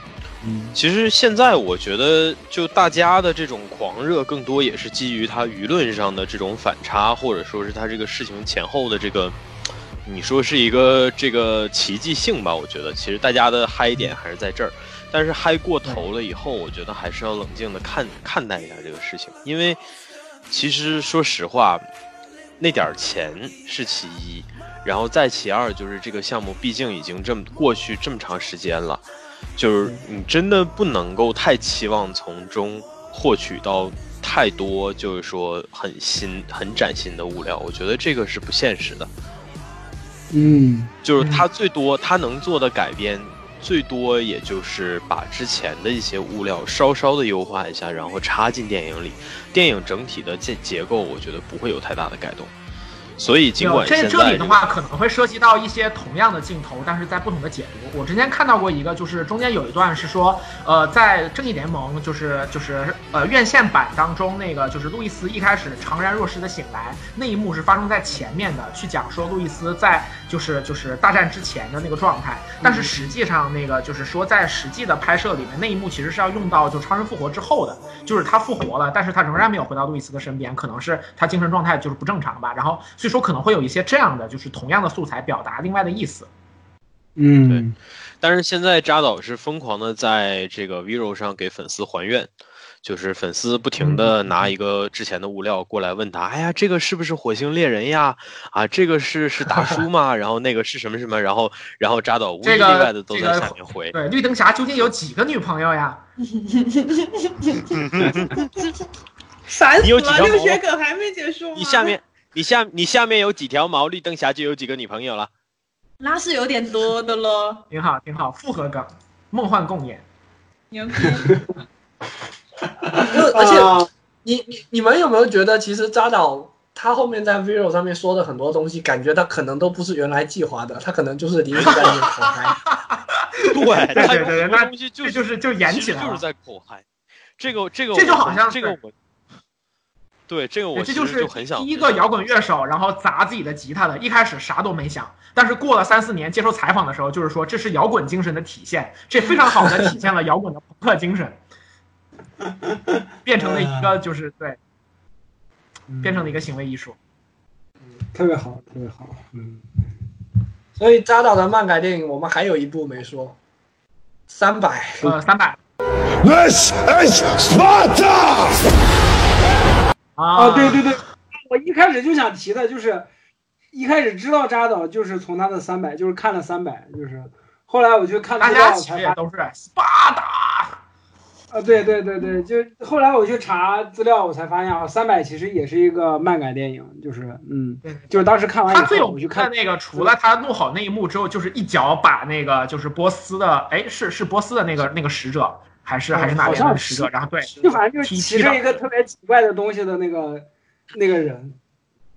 嗯，其实现在我觉得，就大家的这种狂热，更多也是基于他舆论上的这种反差，或者说是他这个事情前后的这个。你说是一个这个奇迹性吧？我觉得其实大家的嗨点还是在这儿，但是嗨过头了以后，我觉得还是要冷静的看看待一下这个事情，因为其实说实话，那点钱是其一，然后再其二就是这个项目毕竟已经这么过去这么长时间了，就是你真的不能够太期望从中获取到太多，就是说很新很崭新的物料，我觉得这个是不现实的。嗯，就是他最多他能做的改编，最多也就是把之前的一些物料稍稍的优化一下，然后插进电影里。电影整体的结结构，我觉得不会有太大的改动。所以，尽管这这里的话可能会涉及到一些同样的镜头，但是在不同的解读。我之前看到过一个，就是中间有一段是说，呃，在正义联盟就是就是呃院线版当中，那个就是路易斯一开始怅然若失的醒来那一幕是发生在前面的，去讲说路易斯在就是就是大战之前的那个状态。但是实际上那个就是说在实际的拍摄里面那一幕其实是要用到就超人复活之后的，就是他复活了，但是他仍然没有回到路易斯的身边，可能是他精神状态就是不正常吧，然后。所以说可能会有一些这样的，就是同样的素材表达另外的意思。嗯，对。但是现在扎导是疯狂的在这个 Vero 上给粉丝还愿，就是粉丝不停的拿一个之前的物料过来问他，哎呀，这个是不是火星猎人呀？啊，这个是是大叔吗？然后那个是什么什么？然后然后扎导无一例外的都在下面回。对，绿灯侠究竟有几个女朋友呀？烦死了！六学梗还没结束 你下面。你下你下面有几条毛，绿灯侠就有几个女朋友了，那是有点多的喽。挺好挺好，复合梗，梦幻共演，牛逼。而且你你你们有没有觉得，其实扎导他后面在 Vero 上面说的很多东西，感觉他可能都不是原来计划的，他可能就是临时在演口嗨。对对对对，那东西就就是就演起来就是在口嗨。这个这个这就好像这个我。对这个我这就是实很想第一个摇滚乐手，然后砸自己的吉他的，一开始啥都没想，但是过了三四年接受采访的时候，就是说这是摇滚精神的体现，这非常好的体现了摇滚的朋克精神，变成了一个就是对，变成了一个行为艺术。特别好，特别好，嗯，所以扎导的漫改电影，我们还有一部没说，三百。呃，三百 This is Sparta! 啊啊，对对对，我一开始就想提的就是，一开始知道扎导就是从他的三百，就是看了三百，就是后来我就看资料大家其实也都是斯巴达。啊，对对对对，就后来我去查资料，我才发现啊，三百其实也是一个漫改电影，就是嗯，对就是当时看完以他最有后我去看名的那个，除了他弄好那一幕之后，就是一脚把那个就是波斯的，哎，是是波斯的那个那个使者，还是还是哪边的使者？然后对，就反正就是骑着一个特别奇怪的东西的那个那个人，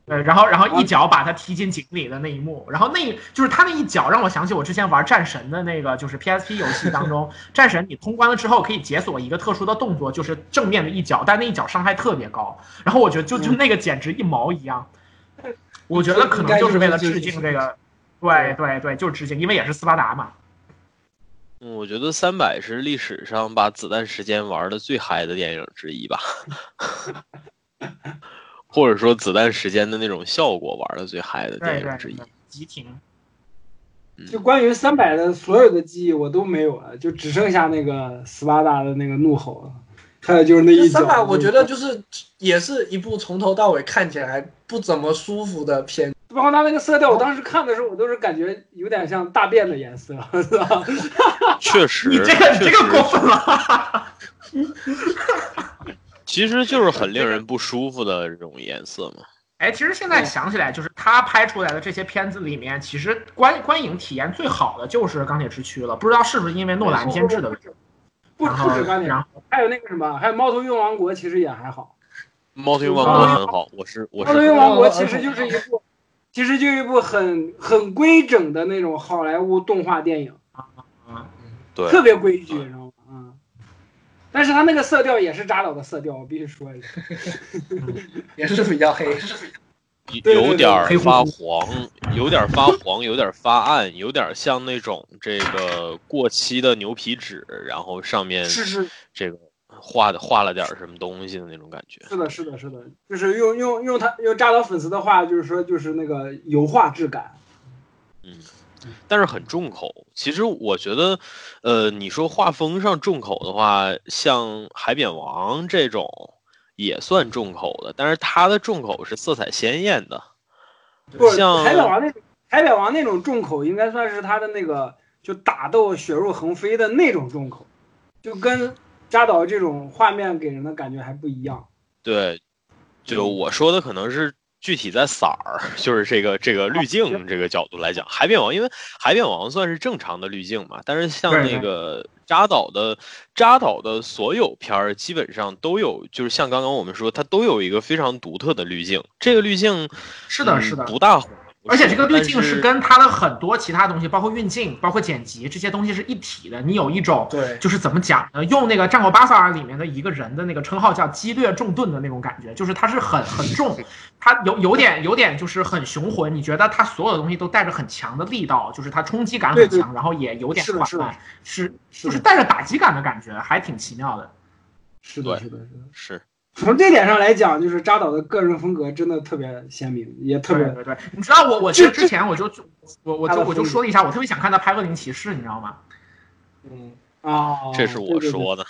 对，然后然后一脚把他踢进井里的那一幕，然后那就是他那一脚让我想起我之前玩战神的那个，就是 PSP 游戏当中，战神你通关了之后可以解锁一个特殊的动作，就是正面的一脚，但那一脚伤害特别高，然后我觉得就就那个简直一毛一样，我觉得可能就是为了致敬这个，对。对对，就是致敬，因为也是斯巴达嘛。嗯，我觉得三百是历史上把子弹时间玩的最嗨的电影之一吧，或者说子弹时间的那种效果玩的最嗨的电影之一。，急停。就关于三百的所有的记忆我都没有了，就只剩下那个斯巴达的那个怒吼了，还有就是那。三百，我觉得就是也是一部从头到尾看起来不怎么舒服的片。包括他那个色调，我当时看的时候，我都是感觉有点像大便的颜色，是吧？确实，你这个你这个过分了。其实就是很令人不舒服的这种颜色嘛。哎，其实现在想起来，就是他拍出来的这些片子里面，其实观观影体验最好的就是《钢铁之躯》了。不知道是不是因为诺兰监制的问题？不不止钢铁然，还有那个什么，还有《猫头鹰王国》，其实也还好。猫头鹰王国很好，我是我是《猫头鹰王国》其实就是一部，其实就是一部很很规整的那种好莱坞动画电影，啊对特别规矩，你知道吗？嗯。但是它那个色调也是扎导的色调，我必须说一下。也是比较黑。有点儿发黄，有点儿发黄，有点儿发暗，有点儿像那种这个过期的牛皮纸，然后上面是是这个画的画了点儿什么东西的那种感觉。是的，是的，是的，就是用用用他用扎导粉丝的话，就是说就是那个油画质感。嗯，但是很重口。其实我觉得，呃，你说画风上重口的话，像《海扁王》这种也算重口的，但是它的重口是色彩鲜艳的。不，像海扁王那种海扁王那种重口，应该算是他的那个就打斗血肉横飞的那种重口，就跟扎导这种画面给人的感觉还不一样。对，就我说的可能是具体在色儿，就是这个这个滤镜这个角度来讲，海扁王因为海扁王算是正常的滤镜嘛，但是像那个扎导的扎导的所有片儿基本上都有，就是像刚刚我们说，它都有一个非常独特的滤镜，这个滤镜嗯是的是的不大火。而且这个滤镜是跟它的很多其他东西，包括运镜、包括剪辑这些东西是一体的。你有一种对就是怎么讲呢？用那个《战国巴萨尔》里面的一个人的那个称号叫“激略重盾”的那种感觉，就是他是很很重，他有有点有点就是很雄浑。你觉得他所有的东西都带着很强的力道，就是他冲击感很对强，然后也有点缓慢，是就是带着打击感的感觉，还挺奇妙的。是的，是的，是的。是从这点上来讲，就是扎导的个人风格真的特别鲜明，也特别对对对，你知道我我其实之前我就我我就我就说了一下，我特别想看他拍《恶灵骑士》，你知道吗？嗯，啊。这是我说的。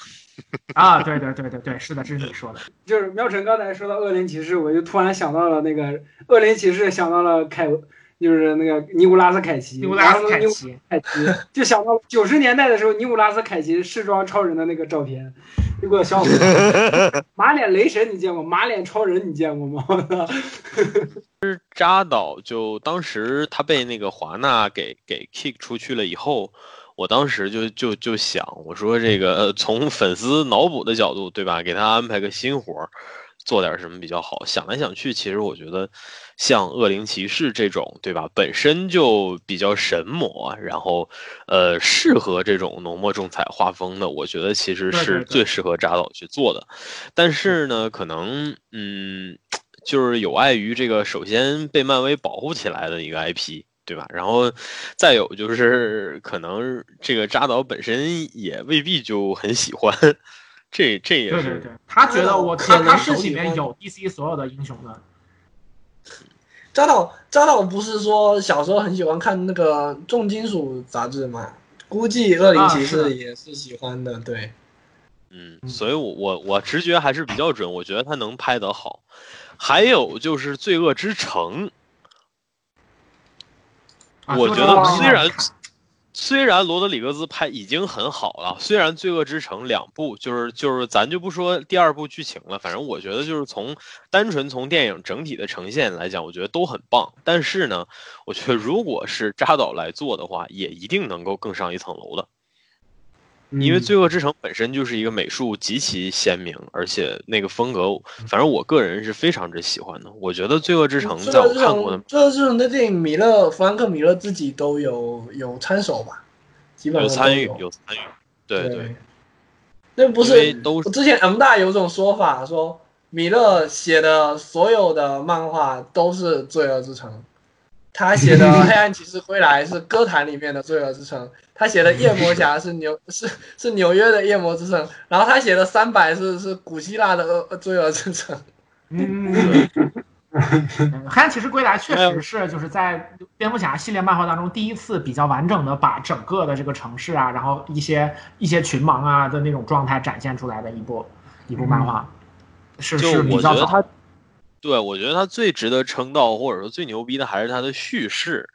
啊，对对对对对，是的，这是你说的。就是喵晨刚才说到恶灵骑士，我就突然想到了那个恶灵骑士，想到了凯，就是那个尼古拉斯凯奇，尼古拉斯凯奇，凯奇，就想到九十年代的时候，尼古拉斯凯奇试装超人的那个照片，就给我笑死了。马脸雷神你见过？马脸超人你见过吗？扎导就当时他被那个华纳给给 kick 出去了以后，我当时就就就想，我说这个呃从粉丝脑补的角度，对吧？给他安排个新活儿，做点什么比较好？想来想去，其实我觉得像恶灵骑士这种，对吧？本身就比较神魔，然后呃，适合这种浓墨重彩画风的，我觉得其实是最适合扎导去做的。但是呢，可能嗯，就是有碍于这个，首先被漫威保护起来的一个 IP。对吧？然后再有就是，可能这个扎导本身也未必就很喜欢，这这也是对对对，他觉得我他可能他手里是喜欢面有 DC 所有的英雄的，扎导扎导不是说小时候很喜欢看那个重金属杂志吗？估计恶灵骑士也是喜欢的，对。嗯，所以我我我直觉还是比较准，我觉得他能拍得好。还有就是《罪恶之城》，啊我觉得虽然看虽然罗德里格兹拍已经很好了，虽然《罪恶之城》两部就是就是咱就不说第二部剧情了，反正我觉得就是从单纯从电影整体的呈现来讲，我觉得都很棒。但是呢，我觉得如果是扎导来做的话，也一定能够更上一层楼的。因为《罪恶之城》本身就是一个美术极其鲜明，而且那个风格，反正我个人是非常之喜欢的。我觉得《罪恶之城》在我看过的，罪恶之城的电影，米勒弗兰克米勒自己都有有参手吧，基本上都有参与，有有参与，对对，对。那不是之前 M 大有种说法说，米勒写的所有的漫画都是《罪恶之城》，他写的《黑暗骑士归来》是歌坛里面的《罪恶之城》，他写的《夜魔侠》是纽是是纽约的《夜魔之城》，然后他写的《三百》是是古希腊的恶《罪恶之城》。黑暗骑士归来确实是就是在蝙蝠侠系列漫画当中第一次比较完整的把整个的这个城市啊，然后一些一些群盲啊的那种状态展现出来的一部一部漫画，是就是比较他，对我觉得他最值得称道，或者说最牛逼的还是他的叙事，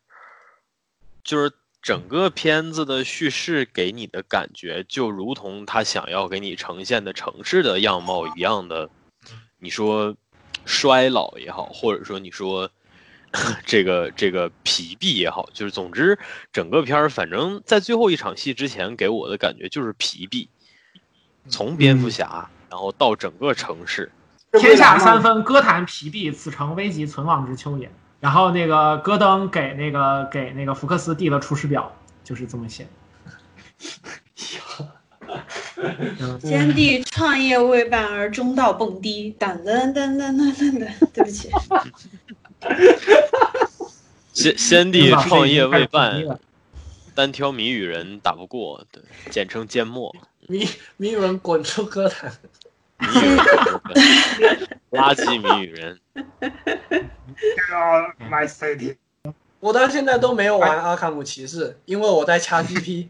就是整个片子的叙事给你的感觉，就如同他想要给你呈现的城市的样貌一样的，你说衰老也好，或者说你说 这个这个疲弊也好，就是总之整个片儿，反正在最后一场戏之前给我的感觉就是疲弊，从蝙蝠侠，然后到整个城市。天下三分，歌坛疲弊，此诚危急存亡之秋也。然后那个戈登给那个给那个福克斯递了出师表，就是这么写。先帝创业未半而中道蹦迪，噔噔噔噔噔噔噔，对不起，先先帝创业未半单挑谜语人打不过，对，简称缄默。谜谜语人滚出歌坛。垃圾谜语人。My City，我到现在都没有玩阿卡姆骑士，因为我在掐 GP。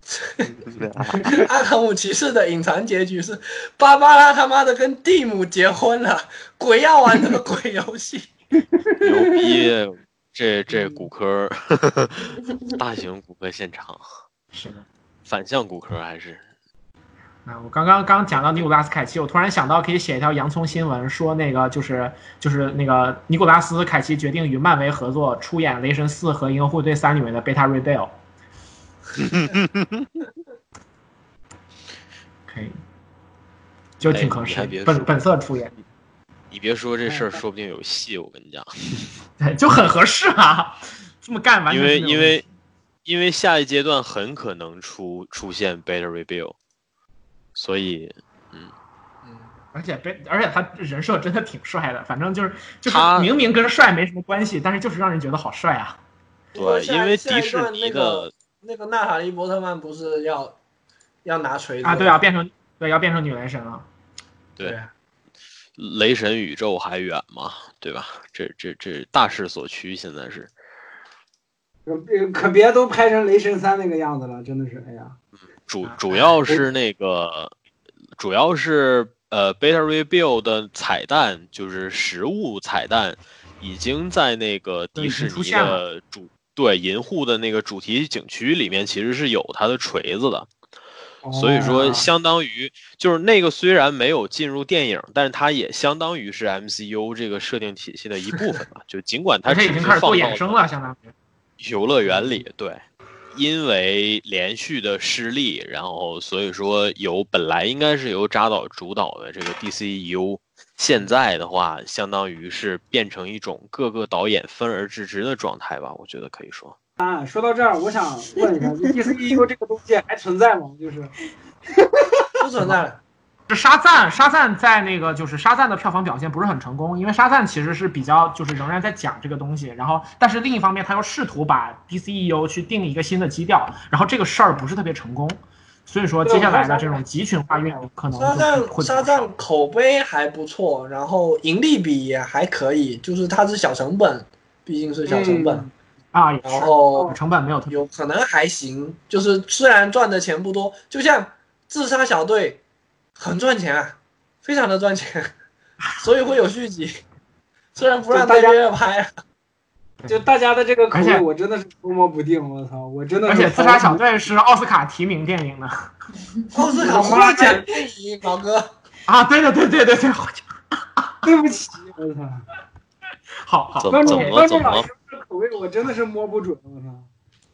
阿卡姆骑士的隐藏结局是芭芭拉他妈的跟蒂姆结婚了，鬼要玩这个鬼游戏。牛逼！这这骨科，大型骨科现场，是的。反向骨科还是啊，我刚刚刚讲到尼古拉斯凯奇，我突然想到可以写一条洋葱新闻，说那个就是就是那个尼古拉斯凯奇决定与漫威合作出演《雷神四》和《银河护卫队三》里面的贝塔瑞贝尔。可以，就挺合适本本色出演，你别说这事儿，说不定有戏。我跟你讲，对，就很合适啊，这么干完因为因为因为下一阶段很可能出出现 Beta Rebuild，所以嗯而且被而且他人设真的挺帅的，反正就是就是他明明跟帅没什么关系，但是就是让人觉得好帅啊。对，因为迪士尼段那个的那个娜塔莉波特曼不是要要拿锤子啊，对啊，变成对要变成女雷神了。对啊雷神宇宙还远吗，对吧？这这这大势所趋，现在是。可可别都拍成雷神三那个样子了，真的是，哎呀，主主要是那个，主要是呃，Beta Rebuild 的彩蛋，就是实物彩蛋，已经在那个迪士尼的主对银护的那个主题景区里面，其实是有它的锤子的。所以说，哦相当于就是那个虽然没有进入电影，但是它也相当于是 MCU 这个设定体系的一部分吧。就尽管它已经开始做衍生了，相当于。游乐园里，对，因为连续的失利，然后所以说由本来应该是由扎导主导的这个 DCEU，现在的话，相当于是变成一种各个导演分而治之的状态吧，我觉得可以说。啊，说到这儿，我想问一下，DCEU 这个东西还存在吗？就是 不存在了。是沙赞，沙赞在那个就是沙赞的票房表现不是很成功，因为沙赞其实是比较就是仍然在讲这个东西，然后但是另一方面他又试图把 DCEU 去定一个新的基调，然后这个事儿不是特别成功，所以说接下来的这种集群化运营可能沙赞沙赞口碑还不错，然后盈利比也还可以，就是它是小成本，毕竟是小成本，嗯啊，然后成本没有特别有可能还行，就是虽然赚的钱不多，就像自杀小队很赚钱啊，非常的赚钱，所以会有续集，虽然不让就大家大约拍啊，就大家的这个口味，我真的是捉摸不定。我操，我真的而且自杀小队是奥斯卡提名电影的 奥斯卡获奖电影，老哥，啊，对对对对对对，对不起，我操，好好怎。观众怎么怎么观众老师的口味我真的是摸不准，我操。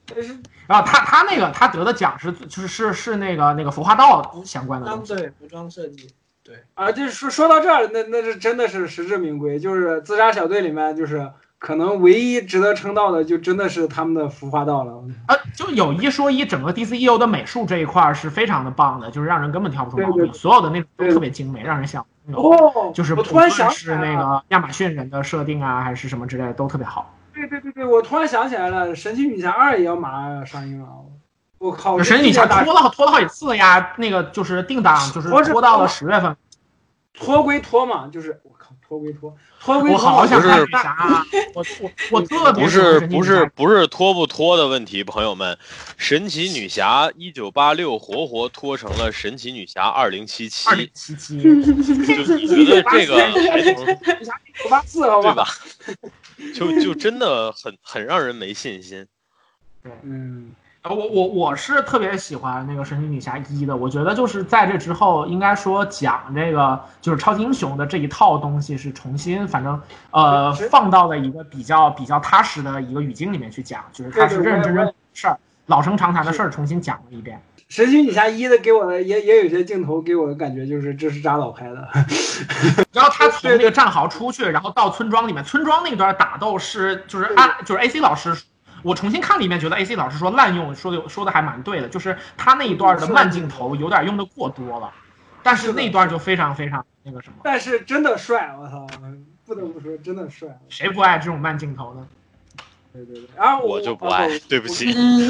但是然后他他那个他得的奖是就是是是那个那个服化道相关的他们东西，对服装设计，对啊，就是说说到这儿，那那是真的是实至名归，就是自杀小队里面，就是可能唯一值得称道的，就真的是他们的服化道了。啊，就有一说一，整个 DCEU 的美术这一块儿是非常的棒的，就是让人根本挑不出毛病，对对所有的那种都特别精美，让人想。哦，就是不我突然论是那个亚马逊人的设定啊，还是什么之类的，都特别好。对对对对，我突然想起来了，《神奇女侠二》也要马上上映了。我靠，神奇女侠拖了拖了好几次呀，那个就是定档，就是拖拖到拖了十月份。拖归拖嘛，就是我靠，拖归拖，我。好想不是看女侠啊，我我我特别不是不是不是拖不拖的问题，朋友们，神奇女侠一九八六活活拖成了神奇女侠二零七七二，零七七，就你觉得这个还能八四，好对吧？就就真的很很让人没信心。嗯，呃我我我是特别喜欢那个神奇女侠一的，我觉得就是在这之后，应该说讲这个就是超级英雄的这一套东西是重新，反正呃放到了一个比较比较踏实的一个语境里面去讲，就是他是认认真真的事儿，老生常谈的事儿重新讲了一遍。神奇女侠一的给我的也也有些镜头给我的感觉就是这是扎导拍的。然后他从 那个战壕出去，然后到村庄里面，村庄那段打斗是就是按就是 AC 老师，我重新看了一遍，觉得 AC 老师说滥用说的说的还蛮对的，就是他那一段的慢镜头有点用的过多了，但是那段就非常非常那个什么，但是真的帅，我操，不得不说真的帅。谁不爱这种慢镜头呢？对对对，然后我就不爱，对不起。嗯，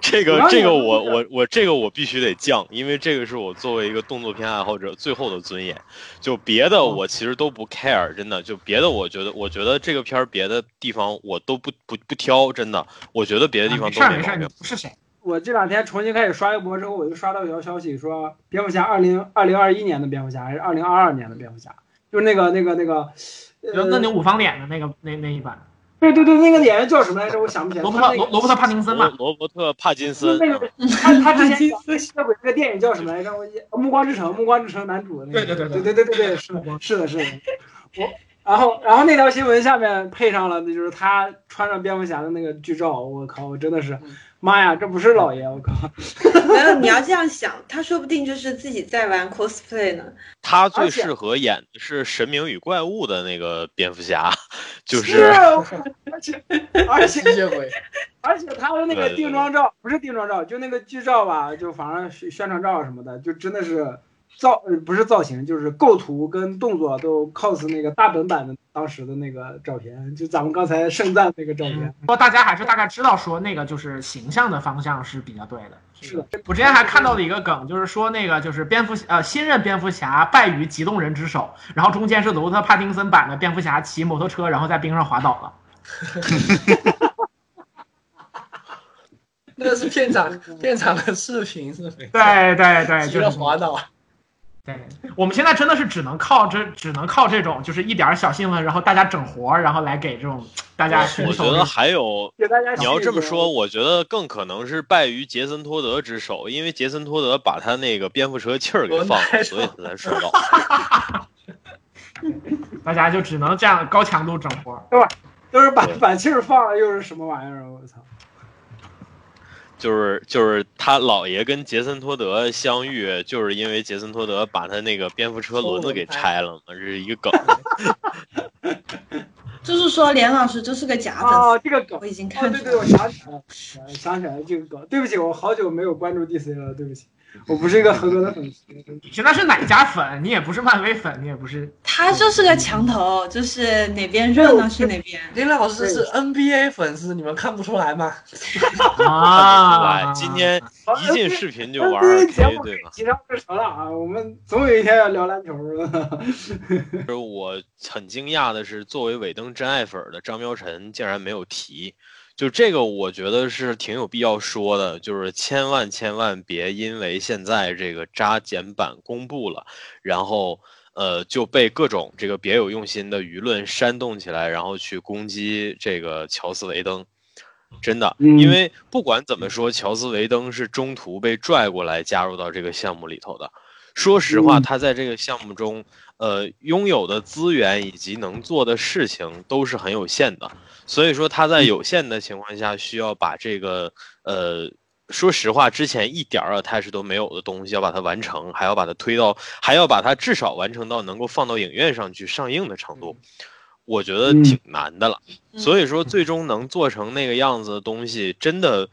这个这个我我我这个我必须得降，因为这个是我作为一个动作片爱好者最后的尊严。就别的我其实都不 care，真的。就别的我觉得，我觉得这个片儿别的地方我都不不不挑，真的。我觉得别的地啊方没事儿没事，你都没毛病。不是谁？我这两天重新开始刷微博之后，我就刷到一条消息说，蝙蝠侠二零二零二一年的蝙蝠侠还是二零二二年的蝙蝠侠，就是那个那个那个，呃，就那牛五方脸的那个那那一版，对对对，那个演员叫什么来着？我想不起来。罗伯特罗罗伯特帕金森罗嘛，罗伯特帕金森，那个他他之前演那个吸血鬼那个电影叫什么来着？我《暮光之城》，《暮光之城》男主的那个。对对对对对对对对，是的，是的，是的。我然后然后那条新闻下面配上了，那就是他穿上蝙蝠侠的那个剧照，我靠，我真的是，妈呀，这不是老爷，我靠！没有，你要这样想，他说不定就是自己在玩 cosplay 呢。他最适合演的是《神明与怪物》的那个蝙蝠侠，就是是，而且而且吸血鬼，而且他的那个定妆照不是定妆照，就那个剧照吧，就反正宣宣传照什么的，就真的是造呃不是造型，就是构图跟动作都 cos 那个大本版的当时的那个照片，就咱们刚才盛赞那个照片。不过大家还是大概知道说那个就是形象的方向是比较对的。是的，我之前还看到了一个梗，就是说那个就是蝙蝠呃新任蝙蝠侠败于极冻人之手，然后中间是罗伯特帕丁森版的蝙蝠侠骑摩托车，然后在冰上滑倒了。那个是片场片场的视频是没？对对对，就是滑倒。对，我们现在真的是只能靠这，只能靠这种就是一点儿小新闻，然后大家整活儿，然后来给这种大家我寻求这觉得还有给大家你要这么说，我觉得更可能是败于杰森托德之手，因为杰森托德把他那个蝙蝠车气儿给放了，所以他才摔倒。大家就只能这样高强度整活儿。都是把对把气儿放了，又是什么玩意儿啊？我操！就是就是他姥爷跟杰森托德相遇，就是因为杰森托德把他那个蝙蝠车轮子给拆了嘛，这是一个梗。就是说，连老师这是个假的。哦，这个梗我已经哦，看出来对对，我想起来了，呃想起来了这个梗。对不起，我好久没有关注 DC 了，对不起，我不是一个合格的粉丝。你现在是哪家粉？你也不是漫威粉，你也不是。他就是个墙头，就是哪边热闹去哪边。林老师是 NBA 粉丝，你们看不出来吗？啊，来，今天一进视频就玩这二个节 K，目对吧？提上日程了啊！我们总有一天要聊篮球的。就是我很惊讶的是，作为尾灯真爱粉的张苗晨竟然没有提，就这个我觉得是挺有必要说的，就是千万千万别因为现在这个扎简版公布了，然后呃就被各种这个别有用心的舆论煽动起来，然后去攻击这个乔斯维登。真的，嗯因为不管怎么说，乔斯维登是中途被拽过来加入到这个项目里头的。说实话，嗯他在这个项目中，呃，拥有的资源以及能做的事情都是很有限的，所以说他在有限的情况下，需要把这个呃，说实话，之前一点儿 attach 都没有的东西，要把它完成，还要把它推到，还要把它至少完成到能够放到影院上去上映的程度，我觉得嗯。挺难的了。嗯。所以说，最终能做成那个样子的东西，真的，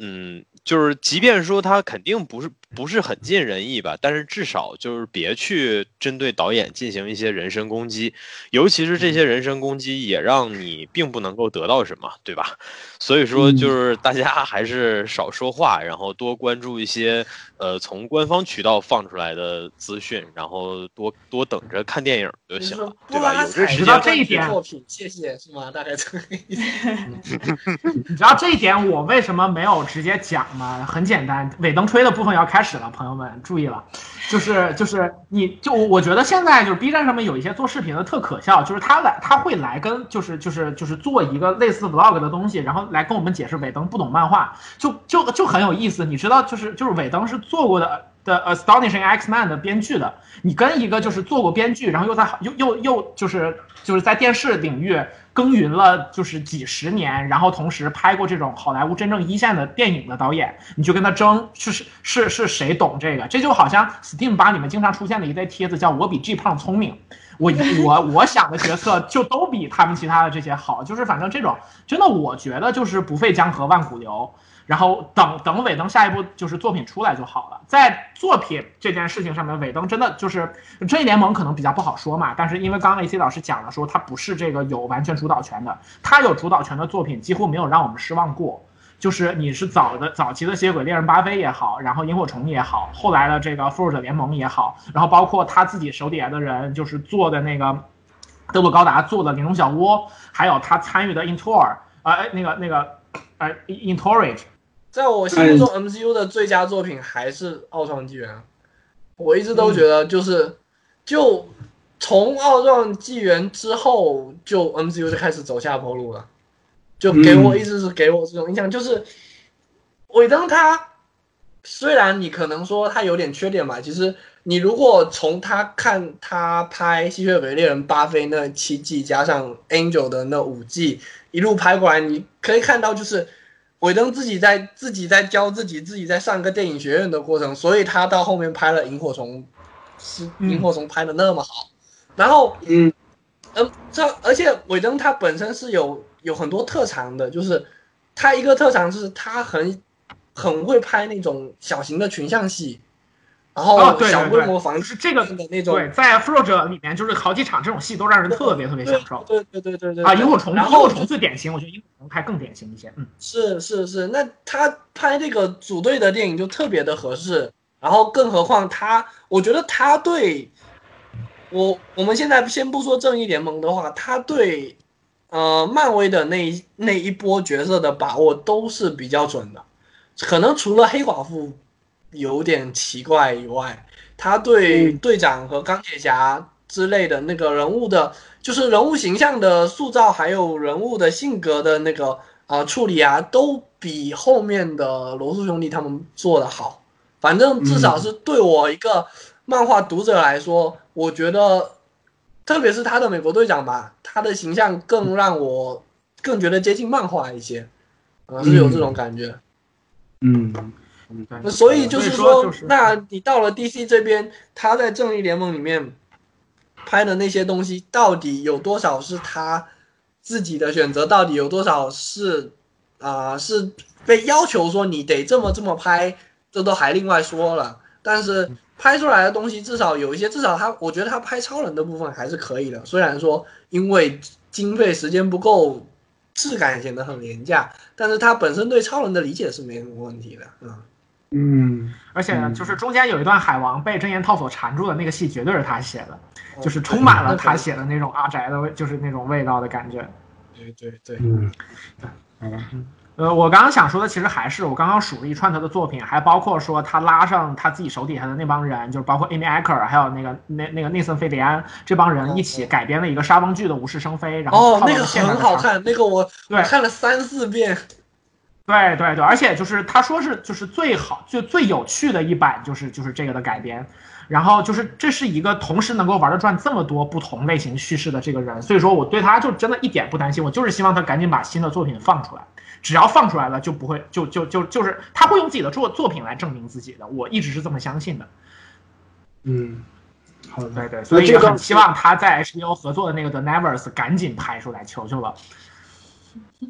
嗯，就是即便说它肯定不是不是很尽人意吧，但是至少就是别去针对导演进行一些人身攻击，尤其是这些人身攻击也让你并不能够得到什么，对吧？所以说，就是大家还是少说话，然后多关注一些呃从官方渠道放出来的资讯，然后多多等着看电影就行了，对吧？有这时知道间这一点作品，谢谢是吗？大概这个意思。你知道这一点我为什么没有直接讲吗？很简单，尾灯吹的部分要开开始了，朋友们注意了，就是就是你就我觉得现在就是 B 站上面有一些做视频的特可笑，就是他来他会来跟就是就是就是做一个类似 vlog 的东西，然后来跟我们解释尾灯不懂漫画，就就就很有意思。你知道就是就是尾灯是做过的。的 Astonishing X-Men 的编剧的，你跟一个就是做过编剧，然后又在又又又就是就是在电视领域耕耘了就是几十年，然后同时拍过这种好莱坞真正一线的电影的导演，你就跟他争，是是是谁懂这个？这就好像 Steam 吧里面经常出现的一类帖子，叫我比 G 胖聪明，我我我想的角色就都比他们其他的这些好，就是反正这种真的我觉得就是不费江河万古流。然后等等尾灯下一步就是作品出来就好了。在作品这件事情上面，尾灯真的就是正义联盟可能比较不好说嘛，但是因为刚刚 AC 老师讲了说他不是这个有完全主导权的，他有主导权的作品几乎没有让我们失望过。就是你是早的早期的吸血鬼猎人巴菲也好，然后萤火虫也好，后来的这个复仇者联盟也好，然后包括他自己手底下的人就是做的那个德鲁高达做的玲珑小窝，还有他参与的 Intor，呃那个那个呃 Intorage。在我心目中，MCU 的最佳作品还是《奥创纪元》。我一直都觉得，就是，就从《奥创纪元》之后，就 MCU 就开始走下坡路了。就给我一直是给我这种印象，就是尾灯他虽然你可能说他有点缺点吧，其实你如果从他看他拍《吸血鬼猎人巴菲》那七季，加上 Angel 的那五季一路拍过来，你可以看到就是。尾灯自己在自己在教自己，自己在上个电影学院的过程，所以他到后面拍了《萤火虫》，是《萤火虫》拍的那么好。然后，嗯，嗯，这而且韦登他本身是有有很多特长的，就是他一个特长是他很很会拍那种小型的群像戏，然后小规模房是这个的那种。对，在《复仇者》里面就是好几场这种戏都让人特别特别享受。对对对对对。啊，萤火虫，萤火虫最典型，我觉得萤火虫还更典型一些。嗯，是是是，那他拍这个组队的电影就特别的合适，然后更何况他，我觉得他对我我们现在先不说正义联盟的话，他对呃漫威的那那一波角色的把握都是比较准的，可能除了黑寡妇有点奇怪以外，他对队长和钢铁侠之类的那个人物的，就是人物形象的塑造，还有人物的性格的那个啊、呃、处理啊，都比后面的罗素兄弟他们做的好。反正至少是对我一个漫画读者来说，我觉得，特别是他的美国队长吧，他的形象更让我更觉得接近漫画一些，啊、是有这种感觉。嗯，对，所以就是说，说就是那你到了 DC 这边，他在正义联盟里面拍的那些东西，到底有多少是他自己的选择？到底有多少是啊、是被要求说你得这么这么拍？这都还另外说了。但是拍出来的东西，至少有一些，至少他，我觉得他拍超人的部分还是可以的。虽然说因为经费时间不够，质感显得很廉价，但是他本身对超人的理解是没什么问题的。嗯。嗯，而且就是中间有一段海王被真言套索缠住的那个戏，绝对是他写的，就是充满了他写的那种阿宅的味，就是那种味道的感觉。对对对，嗯，呃，我刚刚想说的其实还是我刚刚数了一串他的作品，还包括说他拉上他自己手底下的那帮人，就是包括 Amy Acker，还有那个那那个内森·费里安这帮人一起改编了一个沙翁剧的《无事生非》，然后哦，那个很好看，那个我对。我看了三四遍。对对对，而且就是他说是就是最好就最有趣的一版就是就是这个的改编，然后就是这是一个同时能够玩得转这么多不同类型叙事的这个人，所以说我对他就真的一点不担心，我就是希望他赶紧把新的作品放出来，只要放出来了就不会就就就就是他会用自己的作作品来证明自己的，我一直是这么相信的。嗯，好的，对对，所以很希望他在 HBO 合作的那个 The Nevers 赶紧拍出来，求求了。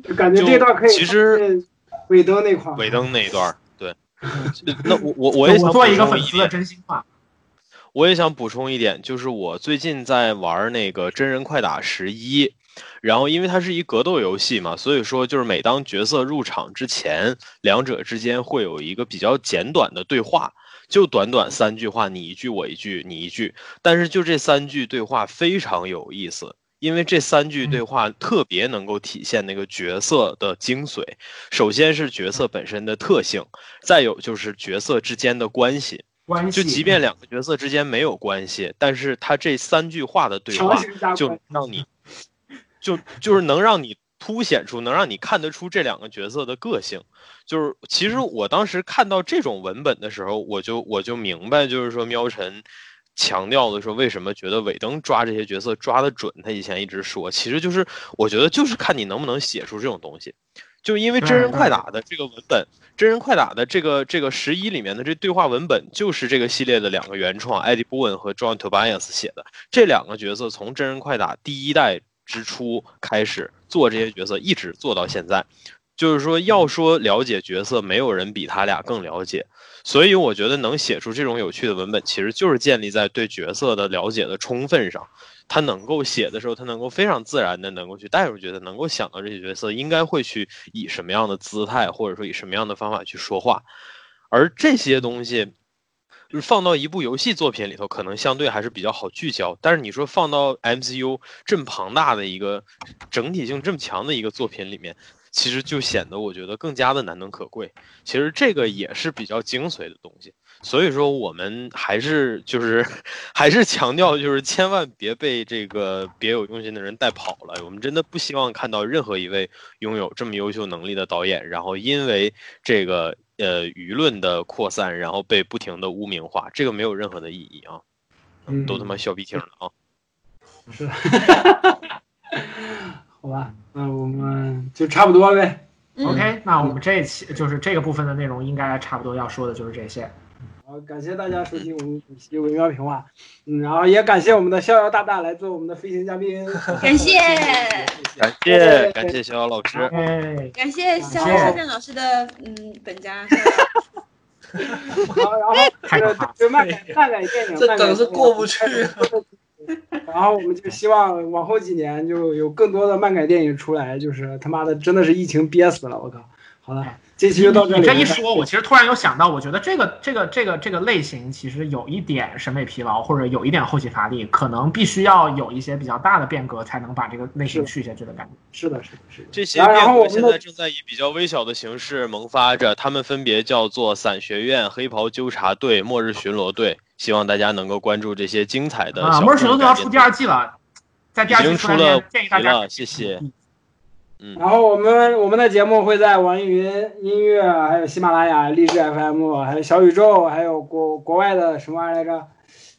就感觉这段可以其实尾灯那块儿，尾灯那一段儿，对。那我我我也想我做一个粉丝的真心话。我也想补充一点，就是我最近在玩那个真人快打十一，然后因为它是一格斗游戏嘛，所以说就是每当角色入场之前，两者之间会有一个比较简短的对话，就短短三句话，你一句我一句，你一句，但是就这三句对话非常有意思。因为这三句对话特别能够体现那个角色的精髓，首先是角色本身的特性，再有就是角色之间的关系。关系就即便两个角色之间没有关系，但是他这三句话的对话就让你，就就是能让你凸显出，能让你看得出这两个角色的个性。就是其实我当时看到这种文本的时候，我就我就明白，就是说喵晨强调的说为什么觉得尾灯抓这些角色抓得准。他以前一直说，其实就是我觉得就是看你能不能写出这种东西。就因为真人快打的这个文本，真人快打的这个这个十一里面的这对话文本，就是这个系列的两个原创，艾迪·波恩和 John Tobias 写的。这两个角色从真人快打第一代之初开始做这些角色，一直做到现在。就是说，要说了解角色，没有人比他俩更了解。所以我觉得能写出这种有趣的文本，其实就是建立在对角色的了解的充分上。他能够写的时候，他能够非常自然的能够去带入角色，能够想到这些角色应该会去以什么样的姿态，或者说以什么样的方法去说话。而这些东西，就是放到一部游戏作品里头，可能相对还是比较好聚焦。但是你说放到 MCU 这么庞大的一个整体性这么强的一个作品里面，其实就显得我觉得更加的难能可贵。其实这个也是比较精髓的东西。所以说，我们还是就是 还是强调，就是千万别被这个别有用心的人带跑了。我们真的不希望看到任何一位拥有这么优秀能力的导演，然后因为这个呃舆论的扩散，然后被不停的污名化，这个没有任何的意义啊！嗯都他妈笑鼻涕了啊！是的，好吧，那我们就差不多呗。嗯。OK，那我们这一期就是这个部分的内容，应该差不多要说的就是这些。好，感谢大家收听我们本期微妙评话，嗯，然后也感谢我们的逍遥大大来做我们的飞行嘉宾，感谢。感谢。感谢逍遥老师，哎，感谢肖感谢肖战老师的嗯本家，好，然后这个太可怕了。对漫改漫改电影，这梗是过不去 然后我们就希望往后几年就有更多的漫改电影出来，就是他妈的真的是疫情憋死了，我靠！好了，这期就到这里。你这一说，我其实突然有想到，我觉得这个这个这个这个类型其实有一点审美疲劳，或者有一点后期乏力，可能必须要有一些比较大的变革，才能把这个类型续下去的感觉。是的，是的，是的。这些变革现在正在以比较微小的形式萌发着，他们分别叫做伞学院、黑袍纠察队、末日巡逻队。希望大家能够关注这些精彩的末日巡逻队要出第二季了，在第二季出来出了建议大家，谢谢。嗯，然后我们我们的节目会在网易云音乐、还有喜马拉雅、荔枝 FM、还有小宇宙，还有国国外的什么玩意儿来着？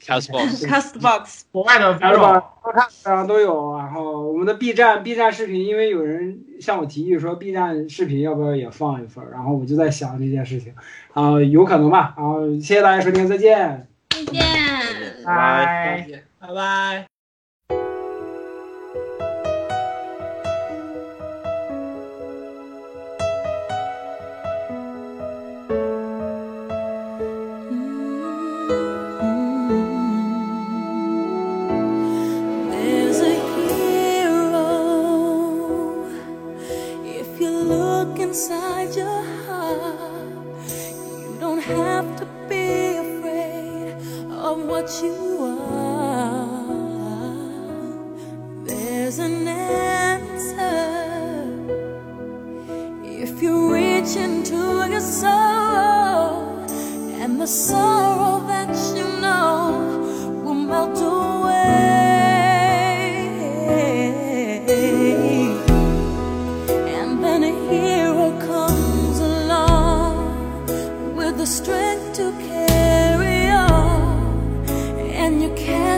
Castbox Castbox 国外的然后 Vero 吧，都看上都有。然后我们的 B 站 B 站视频，因为有人向我提议说 B 站视频要不要也放一份，然后我就在想这件事情，然后有可能吧。然后谢谢大家收听，再见。再见。拜。拜拜。There's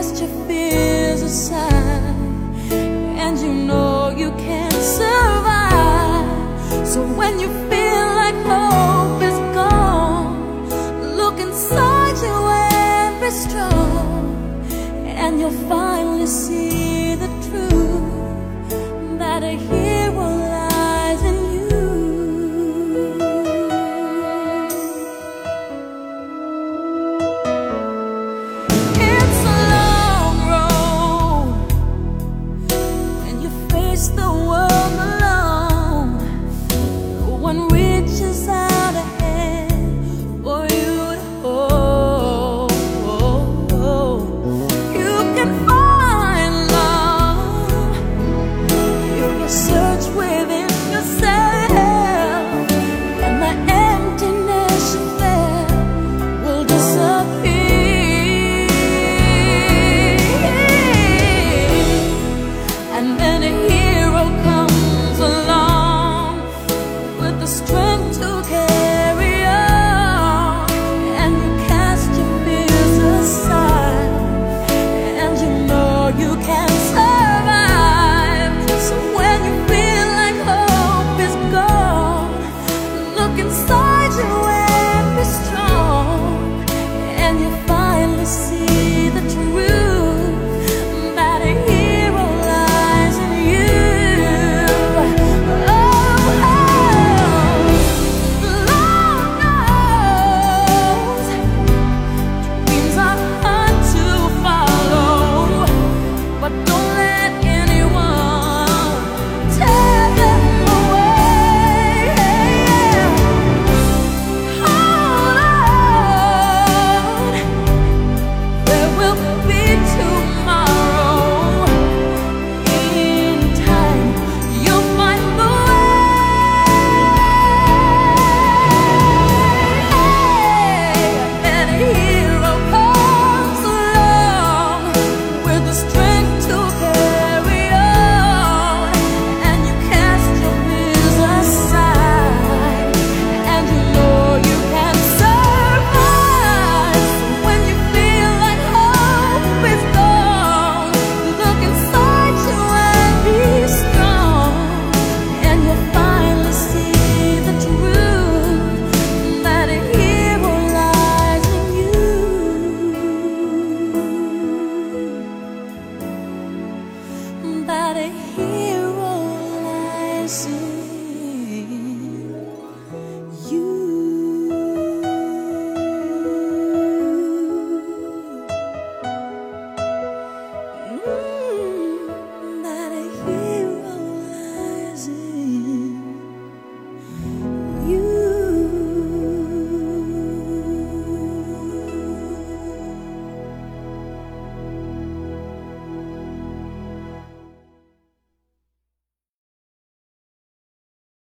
cast your fears aside, and you know you can survive. So when you feel like hope is gone, look inside you and be strong, and you'll finally see the truth that a